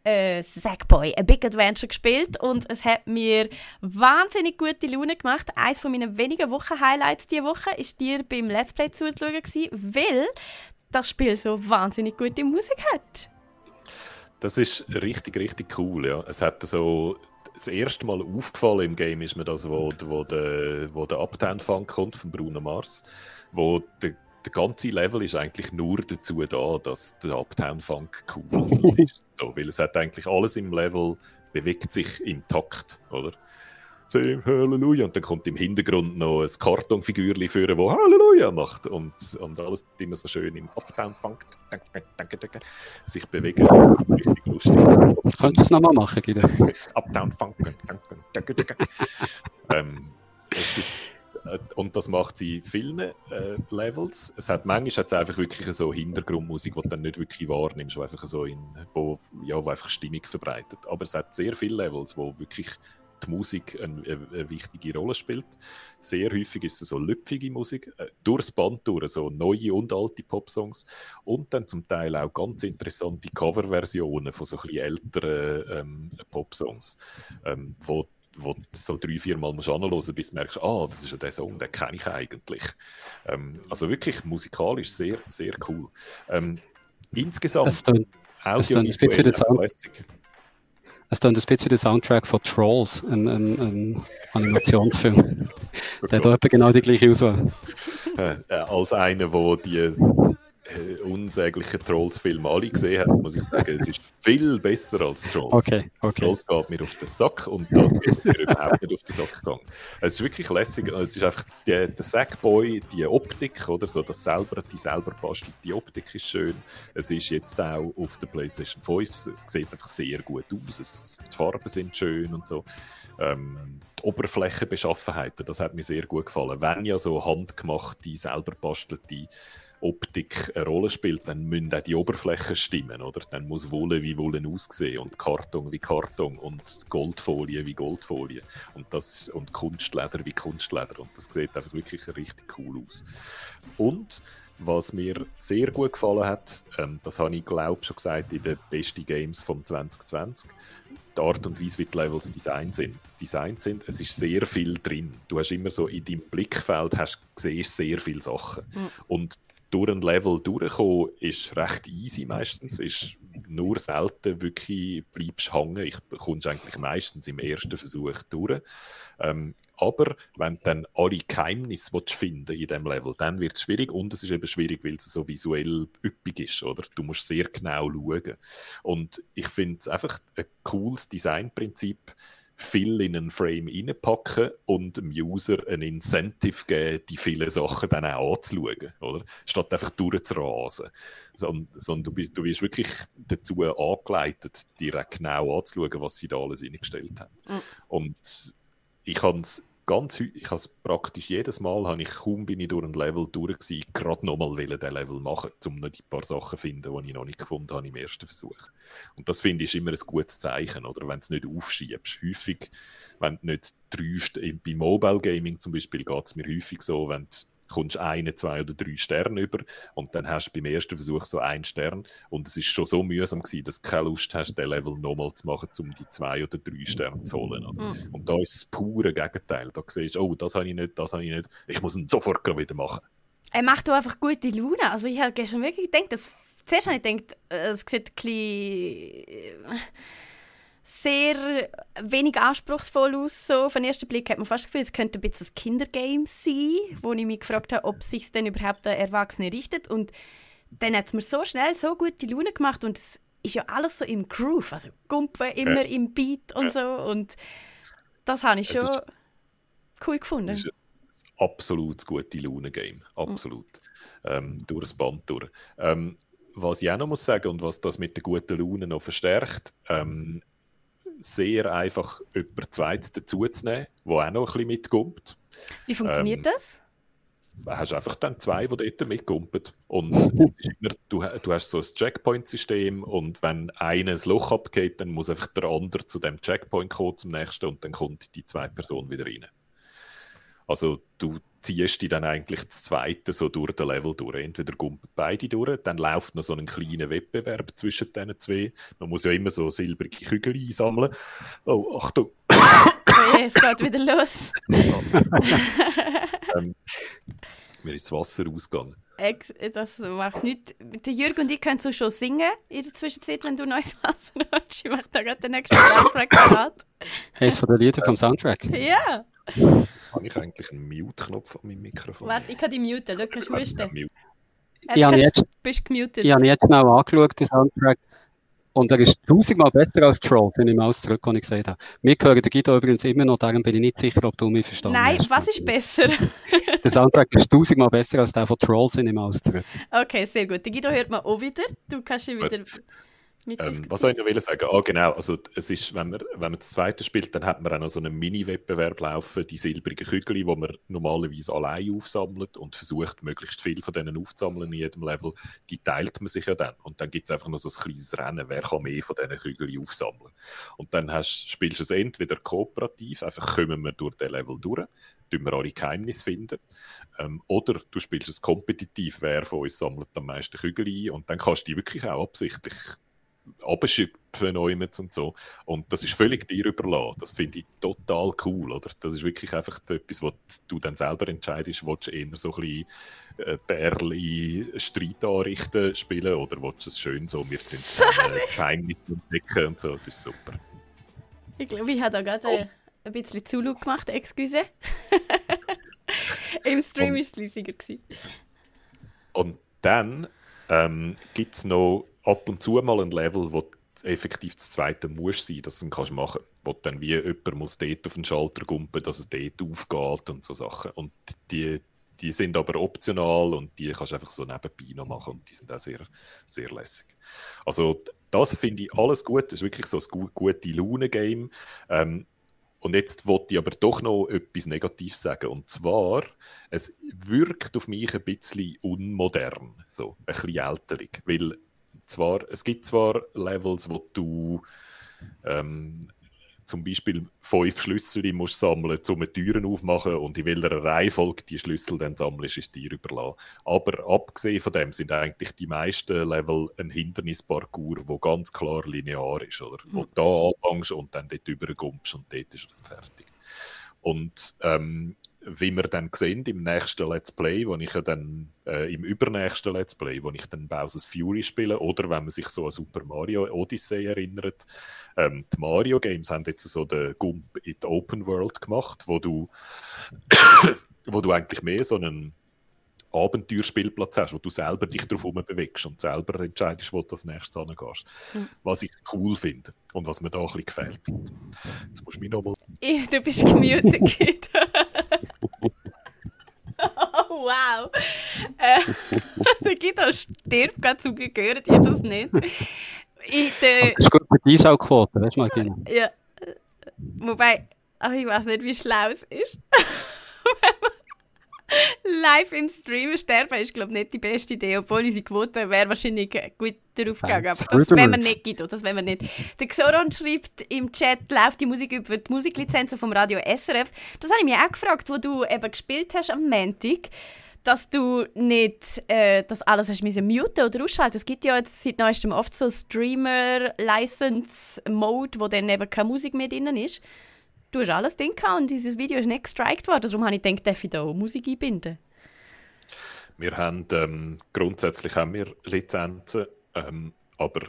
B: äh, Sackboy, A Big Adventure gespielt und es hat mir wahnsinnig gute Laune gemacht. Eines von meinen wenigen Wochen-Highlights diese Woche war dir beim Let's Play zuzuschauen, weil das Spiel so wahnsinnig gute Musik hat.
D: Das ist richtig, richtig cool. Ja. Es hat so das erste Mal aufgefallen im Game ist mir das, wo, wo der, wo der Uptown-Funk kommt von Bruno Mars, wo der, der ganze Level ist eigentlich nur dazu da, dass der Uptown-Funk cool [LAUGHS] ist. So, weil es hat eigentlich alles im Level bewegt sich im Takt, oder? Sing Halleluja. Und dann kommt im Hintergrund noch ein Kartonfigürchen führen, das Halleluja macht. Und, und alles immer so schön im Uptown-Funk sich bewegen. Richtig lustig.
C: Könntest du es nochmal machen, Guido?
D: Uptown-Funk. ähm, äh, und das macht sie vielen äh, Levels. Es hat manchmal hat's einfach wirklich so Hintergrundmusik, die du dann nicht wirklich wahrnimmst, wo einfach so in, wo, ja, wo einfach Stimmung verbreitet. Aber es hat sehr viele Levels, wo wirklich die Musik eine, eine, wichtige Rolle spielt. Sehr häufig ist es so lüpfige Musik, äh, durchs Band durch, so neue und alte Popsongs und dann zum Teil auch ganz interessante Coverversionen von so ein bisschen älteren ähm, Popsongs, ähm, wo wo du so drei, vier Mal musst anhören bis du merkst, ah, das ist ja der Song, den kenne ich eigentlich. Ähm, also wirklich musikalisch sehr, sehr cool. Ähm, insgesamt
C: audiovisuell Classic. Es klingt ein bisschen der Soundtrack von Trolls, ein, ein, ein Animationsfilm. der hat genau die gleiche Auswahl.
D: Äh, äh, als einer, der die äh, unsäglichen Trolls-Filme alle gesehen hat, muss ich sagen, es ist viel besser als Trolls.
C: Okay, okay.
D: Trolls geht mir auf den Sack und das geht mir überhaupt nicht auf den Sack gegangen. Es ist wirklich lässig. Es ist einfach die, der Sackboy, die Optik, oder so, das selber, die selber bastelt, die Optik ist schön. Es ist jetzt auch auf der PlayStation 5, es sieht einfach sehr gut aus. Es, die Farben sind schön und so. Ähm, die Oberflächenbeschaffenheiten, das hat mir sehr gut gefallen. Wenn ja so handgemachte, selber bastelte Optik eine Rolle spielt, dann müssen auch die Oberflächen stimmen, oder? Dann muss Wolle wie Wolle aussehen und Karton wie Karton und Goldfolie wie Goldfolie und, das, und Kunstleder wie Kunstleder und das sieht einfach wirklich richtig cool aus. Und was mir sehr gut gefallen hat, ähm, das habe ich glaube schon gesagt in den besten Games vom 2020, die Art und Weise, wie die Levels designt sind. Designt sind. Es ist sehr viel drin. Du hast immer so in deinem Blickfeld hast, siehst sehr viele Sachen. Mhm. Und durch ein Level durchkommen, ist recht easy meistens. Ist nur selten wirklich bleibst hängen. Ich kommst eigentlich meistens im ersten Versuch durch. Ähm, aber wenn du dann alle Geheimnisse finden in diesem Level, dann wird es schwierig und es ist eben schwierig, weil es so visuell üppig ist, oder? Du musst sehr genau schauen. Und ich finde es einfach ein cooles Designprinzip, viel in einen Frame reinpacken und dem User ein Incentive geben, die vielen Sachen dann auch anzuschauen, oder? Statt einfach durchzurasen. Sondern, sondern du, bist, du bist wirklich dazu angeleitet, dir genau anzuschauen, was sie da alles reingestellt haben. Mhm. Und ich habe es ganz ich habe praktisch jedes Mal, habe ich kaum bin ich durch ein Level durch gerade nochmal diesen Level machen, um noch die paar Sachen zu finden, die ich noch nicht gefunden habe im ersten Versuch. Und das finde ich immer ein gutes Zeichen, oder? Wenn du es nicht aufschiebst. Häufig, wenn du nicht drei, bei Mobile Gaming zum Beispiel geht es mir häufig so, wenn du kommst einen, zwei oder drei Sterne über und dann hast du beim ersten Versuch so einen Stern und es ist schon so mühsam gewesen, dass du keine Lust hast, den Level nochmal zu machen, um die zwei oder drei Sterne zu holen. Mhm. Und da ist das pure Gegenteil. Da siehst du, oh, das habe ich nicht, das habe ich nicht, ich muss ihn sofort wieder machen.
B: Er macht auch einfach gute Laune. Also ich habe gestern wirklich gedacht, dass, zuerst habe ich gedacht, äh, es sieht ein bisschen sehr wenig anspruchsvoll aus. So. Auf den ersten Blick hat man fast das Gefühl, es könnte ein bisschen ein Kindergame sein, wo ich mich gefragt habe, ob es sich denn überhaupt an Erwachsene richtet. Und dann hat es mir so schnell so gute Laune gemacht und es ist ja alles so im Groove, also Gumpen immer ja. im Beat und ja. so. Und das habe ich schon cool gefunden. Es ist
D: ein absolut gute Laune-Game. Absolut. Mhm. Ähm, durch das Band durch. Ähm, was ich auch noch muss sagen und was das mit der guten Laune noch verstärkt, ähm, sehr einfach jemand Zweites dazuzunehmen, der auch noch ein bisschen mitkommt.
B: Wie funktioniert ähm, das?
D: Du hast einfach dann zwei, die dort mitkumpen. Und [LAUGHS] immer, du, du hast so ein Checkpoint-System und wenn einer ein Loch abgeht, dann muss einfach der andere zu dem Checkpoint kommen, zum nächsten, und dann kommt die zweite Person wieder rein. Also du ziehst die dann eigentlich das zweite so durch den Level durch. Entweder kommen beide durch, dann läuft noch so ein kleiner Wettbewerb zwischen diesen zwei. Man muss ja immer so silbrige Kügel einsammeln. Oh, Achtung!
B: Okay, es geht wieder los. [LAUGHS]
D: ähm, mir ist das Wasser ausgegangen.
B: Das macht nichts. Der Jürgen und ich können so schon singen in der Zwischenzeit, wenn du neues Wasser hast. Ich mache da gerade den nächsten Soundtrack parat.
C: Hey, ist von der Lieder vom Soundtrack?
B: Ja.
D: Habe ich eigentlich einen Mute-Knopf an meinem Mikrofon?
B: Warte, ich kann die muten. Schau, kannst du husten?
C: Ich habe jetzt, bist gemutet. Ich habe jetzt mal angeschaut, den Soundtrack. Und er ist tausendmal besser als Troll, wenn ich mal zurück, was ich gesagt habe. Wir hören den Guido übrigens immer noch, darum bin ich nicht sicher, ob du mich verstanden
B: Nein,
C: hast.
B: Nein, was ist besser? [LAUGHS]
C: der Soundtrack ist tausendmal besser als der von Trolls, wenn ich mal zurück.
B: Okay, sehr gut. Den Guido hört man auch wieder. Du kannst ihn wieder...
D: Ähm, was soll ich noch sagen? Ah, genau. Also, es ist, wenn man, wenn man das zweite spielt, dann hat man auch noch so einen Mini-Wettbewerb laufen, die silbrigen Kügel, die man normalerweise allein aufsammelt und versucht, möglichst viel von denen aufzusammeln in jedem Level. Die teilt man sich ja dann. Und dann gibt es einfach noch so ein kleines Rennen, wer kann mehr von diesen Kügeln aufsammeln. Und dann hast, spielst du es entweder kooperativ, einfach kommen wir durch den Level durch, tun wir alle Geheimnisse finden. Ähm, oder du spielst es kompetitiv, wer von uns sammelt am meisten Kügel ein und dann kannst du die wirklich auch absichtlich abschöpfen und so. Und das ist völlig dir überlassen. Das finde ich total cool, oder? Das ist wirklich einfach etwas, was du dann selber entscheidest, willst du eher so ein bisschen äh, Bärli Streit anrichten spielen oder willst du es schön so mit den Geheimnissen entdecken und so. Das ist super.
B: Ich glaube, ich habe da gerade oh. ein bisschen Zulu gemacht, excuse. [LAUGHS] Im Stream war es leisiger.
D: Und dann ähm, gibt es noch ab und zu mal ein Level, wo effektiv das zweite muss sein, dass du es machen kannst. Wo dann wie jemand muss dort auf den Schalter gumpen, dass es dort aufgeht und so Sachen. Und die, die sind aber optional und die kannst du einfach so nebenbei noch machen und die sind auch sehr, sehr lässig. Also das finde ich alles gut. Das ist wirklich so ein gute Laune-Game. Ähm, und jetzt wollte ich aber doch noch etwas Negatives sagen. Und zwar, es wirkt auf mich ein bisschen unmodern, so ein bisschen älterig. Weil zwar, es gibt zwar Levels, wo du ähm, zum Beispiel fünf Schlüssel musst sammeln, um eine Türen aufmachen und in welcher Reihenfolge die Schlüssel dann sammelst, ist dir überlassen. Aber abgesehen von dem sind eigentlich die meisten Level ein Hindernisparcours, wo ganz klar linear ist, oder? Mhm. Wo du da anfängst und dann dort überkommst und dort ist er fertig. Und ähm, wie wir dann sehen im nächsten Let's Play, wo ich ja dann äh, im übernächsten Let's Play, wo ich dann Bowser's Fury spiele, oder wenn man sich so an Super Mario Odyssey erinnert, ähm, die Mario Games haben jetzt so den Gump in die Open World gemacht, wo du, [COUGHS] wo du eigentlich mehr so einen Abenteuerspielplatz hast, wo du selber dich drauf bewegst und selber entscheidest, wo du als nächstes hingehst. Mhm. Was ich cool finde und was mir da ein bisschen gefällt. Jetzt musst du mich nochmal...
B: Du bist gemutet. [LAUGHS] wow. Äh, [LAUGHS] also Guido stirbt gerade zum Glück, hört ihr das nicht?
C: Ich, äh, das ist gut für die Einschaltquote, weißt du, Martina?
B: Ja. Wobei, ach, ich weiß nicht, wie schlau es ist. [LAUGHS] live im Stream sterben ist, glaube ich, nicht die beste Idee, obwohl unsere Quote wäre wahrscheinlich gut darauf gegangen. Aber das wenn man nicht, Guido, das wenn man nicht. Der Xoron schreibt im Chat, läuft die Musik über die Musiklizenzen vom Radio SRF. Das habe ich mich auch gefragt, wo du eben gespielt hast am Montag dass du nicht äh, das alles hast müssen muten oder ausschalten. Es gibt ja jetzt seit neuestem oft so Streamer-License-Mode, wo dann eben keine Musik mehr drin ist du hast alles drin und dieses Video ist nicht gestrikt worden. Darum habe ich gedacht, darf ich da Musik einbinden?
D: Wir haben, ähm, grundsätzlich haben wir Lizenzen, ähm, aber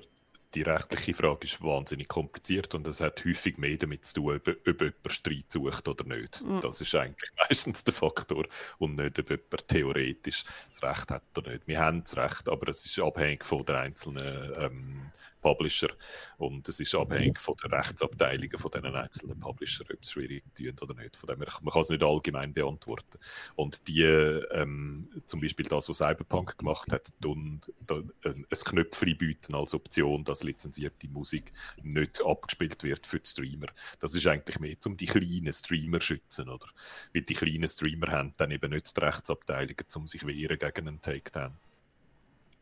D: die rechtliche Frage ist wahnsinnig kompliziert und es hat häufig mehr damit zu tun, ob, ob jemand Streit sucht oder nicht. Mhm. Das ist eigentlich [LAUGHS] meistens der Faktor und nicht, ob jemand theoretisch das Recht hat oder nicht. Wir haben das Recht, aber es ist abhängig von der einzelnen ähm, Publisher. Und es ist abhängig von den Rechtsabteilungen von diesen einzelnen Publisher, ob es schwierig tun oder nicht. Von dem her, man kann es nicht allgemein beantworten. Und die, ähm, zum Beispiel das, was Cyberpunk gemacht hat, tun, tun, ein Knöpfchen bieten als Option, dass lizenzierte Musik nicht abgespielt wird für die Streamer. Das ist eigentlich mehr, um die kleinen Streamer zu schützen, oder? Weil die kleinen Streamer haben dann eben nicht die Rechtsabteilungen, um sich wehren gegen einen Takedown.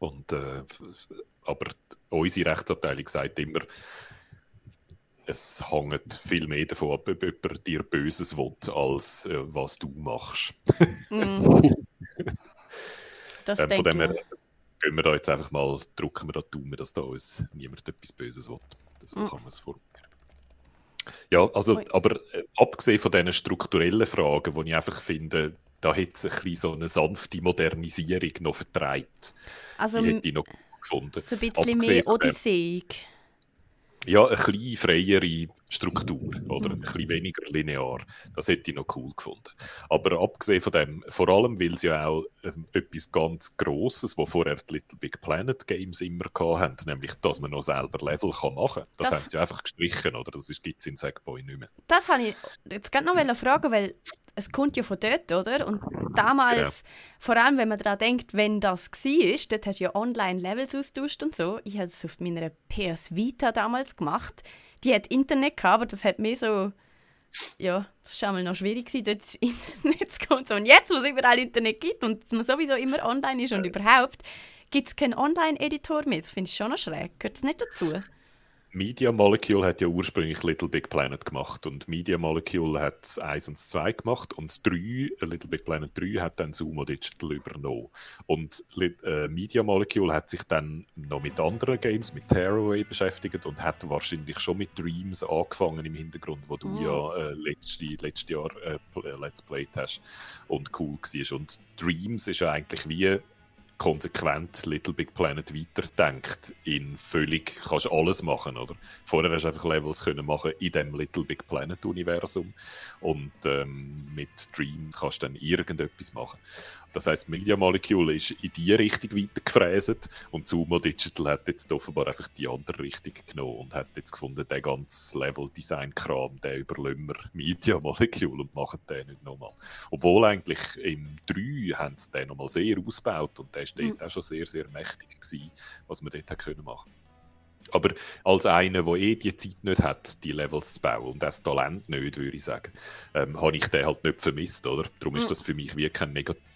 D: Und, äh, aber unsere Rechtsabteilung sagt immer, es hängt viel mehr davon ab, ob jemand dir Böses will, als äh, was du machst. mm. [LAUGHS]
B: das ähm, von dem her
D: gehen wir da jetzt einfach mal, drücken wir da die Daumen, dass da uns niemand etwas Böses will. So mm. kann man es formulieren. Ja, also, aber äh, abgesehen von diesen strukturellen Fragen, wo ich einfach finde, da hat es ein so eine sanfte Modernisierung noch vertreibt.
B: Also,
D: die hätte ich noch gefunden.
B: So ein bisschen Abgesehen mehr Odyssee.
D: Ja, eine bisschen freiere Struktur oder ein bisschen weniger linear. Das hätte ich noch cool gefunden. Aber abgesehen von dem, vor allem, weil sie ja auch ähm, etwas ganz Grosses, was vorher die Little Big Planet Games immer hatten, nämlich, dass man noch selber Level kann machen kann. Das, das haben sie einfach gestrichen, oder? Das gibt es in Sackboy nicht mehr.
B: Das habe ich jetzt gerade noch fragen, weil es kommt ja von dort, oder? Und damals, ja. vor allem wenn man daran denkt, wenn das war, dort hast du ja Online-Levels austauscht und so. Ich habe es auf meiner PS Vita damals gemacht. Die hat Internet gehabt, aber das hat mir so... Ja, das war einmal noch schwierig, dort ins [LAUGHS] Internet zu kommen. Und jetzt, wo es überall Internet gibt und man sowieso immer online ist und überhaupt, gibt es keinen Online-Editor mehr. Das finde ich schon noch schräg. Gehört es nicht dazu?
D: Media Molecule hat ja ursprünglich Little Big Planet gemacht und Media Molecule hat das 1 und 2 gemacht und das 3, äh, Little Big Planet 3 hat dann Sumo Digital übernommen. Und äh, Media Molecule hat sich dann noch mit anderen Games, mit Tearaway beschäftigt und hat wahrscheinlich schon mit Dreams angefangen im Hintergrund, wo du oh. ja äh, letztes, letztes Jahr äh, Let's Played hast und cool war. Und Dreams ist ja eigentlich wie konsequent Little Big Planet weiterdenkt, in völlig, kannst alles machen, oder? Vorher hast du einfach Levels können machen in dem Little Big Planet Universum und ähm, mit Dreams kannst du dann irgendetwas machen. Das heißt, Media Molecule ist in die Richtung weitergefräset und Sumo Digital hat jetzt offenbar einfach die andere Richtung genommen und hat jetzt gefunden, der ganze Level-Design-Kram, der überlösen wir [LAUGHS] Media Molecule und machen den nicht nochmal. Obwohl eigentlich im 3 haben sie den nochmal sehr ausgebaut und der ist dort mhm. auch schon sehr, sehr mächtig gewesen, was man dort können machen aber als einer, der eh die Zeit nicht hat, die Levels zu bauen und das Talent nicht, würde ich sagen, ähm, habe ich den halt nicht vermisst, oder? Darum ist mhm. das für mich wie kein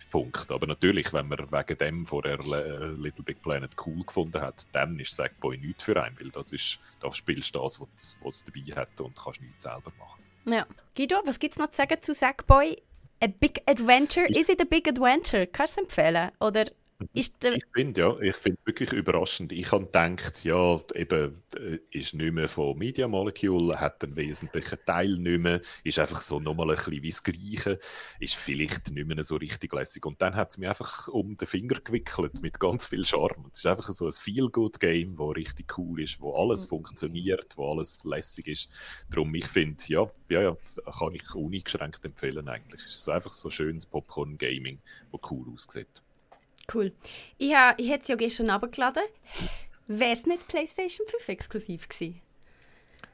D: Negativpunkt. Aber natürlich, wenn man wegen dem vorher äh, Little Big Planet cool gefunden hat, dann ist Sackboy nichts für einen, weil das ist, da spielst du das, was es dabei hat und kannst nichts selber machen.
B: Ja. Guido, was gibt es noch zu sagen zu Sackboy? A Big Adventure? Is it a Big Adventure? Kannst du es empfehlen? Oder
D: ist der... Ich finde ja, ich finde wirklich überraschend. Ich habe gedacht, ja, eben äh, ist nicht mehr von Media Molecule, hat einen wesentlichen Teil nicht mehr, ist einfach so nochmal ein bisschen wie das Gleiche, ist vielleicht nicht mehr so richtig lässig. Und dann hat es mir einfach um den Finger gewickelt mit ganz viel Charme. Es ist einfach so ein Feel-Good-Game, wo richtig cool ist, wo alles mhm. funktioniert, wo alles lässig ist. Darum, ich finde, ja, ja, ja, kann ich uneingeschränkt empfehlen eigentlich. Es ist einfach so schönes Popcorn-Gaming, wo cool aussieht.
B: Cool. Ich, ha, ich hätte es ja gestern abgeladen. Wäre es nicht PlayStation 5 exklusiv gewesen?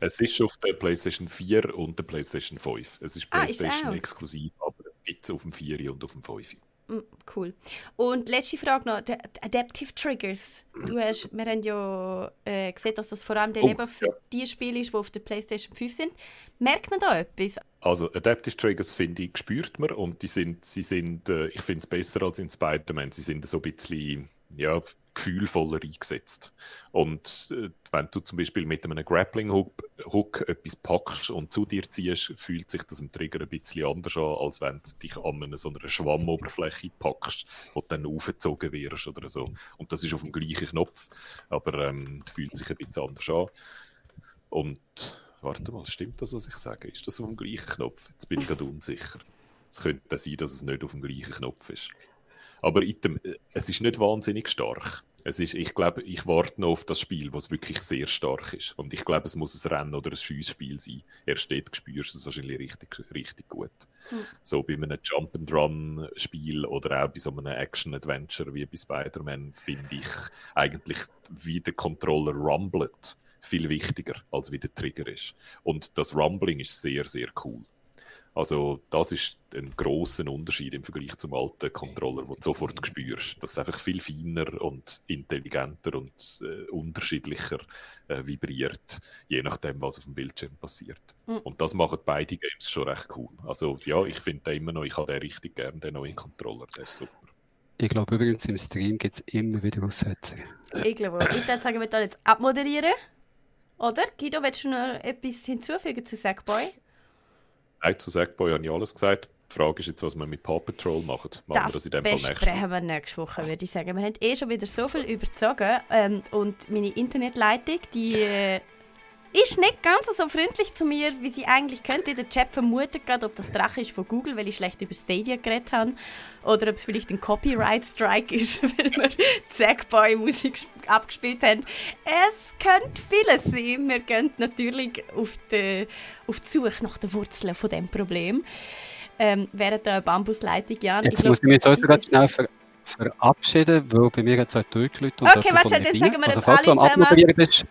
D: Es ist auf der PlayStation 4 und der PlayStation 5. Es ist
B: Ah, ist
D: PlayStation exklusiv, aber es gibt es auf dem 4 und auf dem 5.
B: Mm, Cool. Und letzte Frage noch, die die Adaptive Triggers. Du hast, wir haben ja äh, gesehen, dass das vor allem dann
D: Oh,
B: eben für
D: ja.
B: die Spiele ist, die auf der PlayStation 5 sind. Merkt man da etwas?
D: Also Adaptive Triggers finde ich, spürt man und die sind, sie sind, äh, ich finde es besser als in Spider-Man, sie sind so ein bisschen, ja, gefühlvoller eingesetzt. Und äh, wenn du zum Beispiel mit einem Grappling-Hook Hook etwas packst und zu dir ziehst, fühlt sich das im Trigger ein bisschen anders an, als wenn du dich an einer, so einer Schwammoberfläche packst, wo du dann aufgezogen wirst oder so. Und das ist auf dem gleichen Knopf, aber ähm, fühlt sich ein bisschen anders an. Und warte mal, stimmt das, was ich sage? Ist das auf dem gleichen Knopf? Jetzt bin ich gerade unsicher. Es könnte sein, dass es nicht auf dem gleichen Knopf ist. Aber dem, es ist nicht wahnsinnig stark. Es ist, ich glaube, ich warte noch auf das Spiel, was wirklich sehr stark ist. Und ich glaube, es muss ein Rennen oder ein Schiessspiel sein. Erst dort spürst du es wahrscheinlich richtig, richtig gut. So bei einem Jump-and-Run-Spiel oder auch bei so einem Action-Adventure wie bei Spider-Man finde ich eigentlich, wie der Controller rumblet, viel wichtiger, als wie der Trigger ist. Und das Rumbling ist sehr, sehr cool. Also das ist ein großer Unterschied im Vergleich zum alten Controller, wo du sofort spürst. Das ist einfach viel feiner und intelligenter und äh, unterschiedlicher äh, vibriert, je nachdem, was auf dem Bildschirm passiert.
B: Mhm.
D: Und das machen beide Games schon recht cool. Also ja, ich finde den immer noch, ich habe den richtig gern, den neuen Controller, der ist super.
C: Ich glaube übrigens, im Stream gibt es immer wieder Aussetzer.
B: Ich glaube auch. Ich würde sagen, wir jetzt abmoderieren. Oder? Guido, willst du noch etwas hinzufügen zu Sackboy?
D: Nein, zu Sackboy habe ich alles gesagt. Die Frage ist jetzt, was wir mit Paw Patrol machen. Machen wir
B: Das
D: das in dem Fall nächste
B: besprechen wir nächste Woche, würde ich sagen. Wir haben eh schon wieder so viel überzogen ähm, und meine Internetleitung, die äh, ist nicht ganz so freundlich zu mir, wie sie eigentlich könnte. Der Chat vermutet gerade, ob das Drache ist von Google, weil ich schlecht über Stadia geredet habe, oder ob es vielleicht ein Copyright-Strike ist, [LAUGHS] weil wir Sackboy-Musik sp- abgespielt haben. Es könnte vieles sein. Wir gehen natürlich auf die, auf die Suche nach den Wurzeln von dem Problem. Ähm, während der Bambusleitung, Jan.
C: Jetzt
B: ich
C: muss ich mich jetzt
B: glaub,
C: auch gerade schnell ver verabschieden, weil bei mir jetzt auch durchgelüht und
B: Okay,
C: jemand
B: warte, dann
C: nicht
B: sagen wir
C: Also
B: jetzt
C: falls du
B: alle
C: am
B: zusammen-
C: Abmoderieren bist,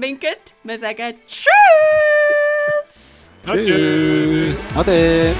B: winket. Wir sagen Tschüss!
C: tschüss. Ade.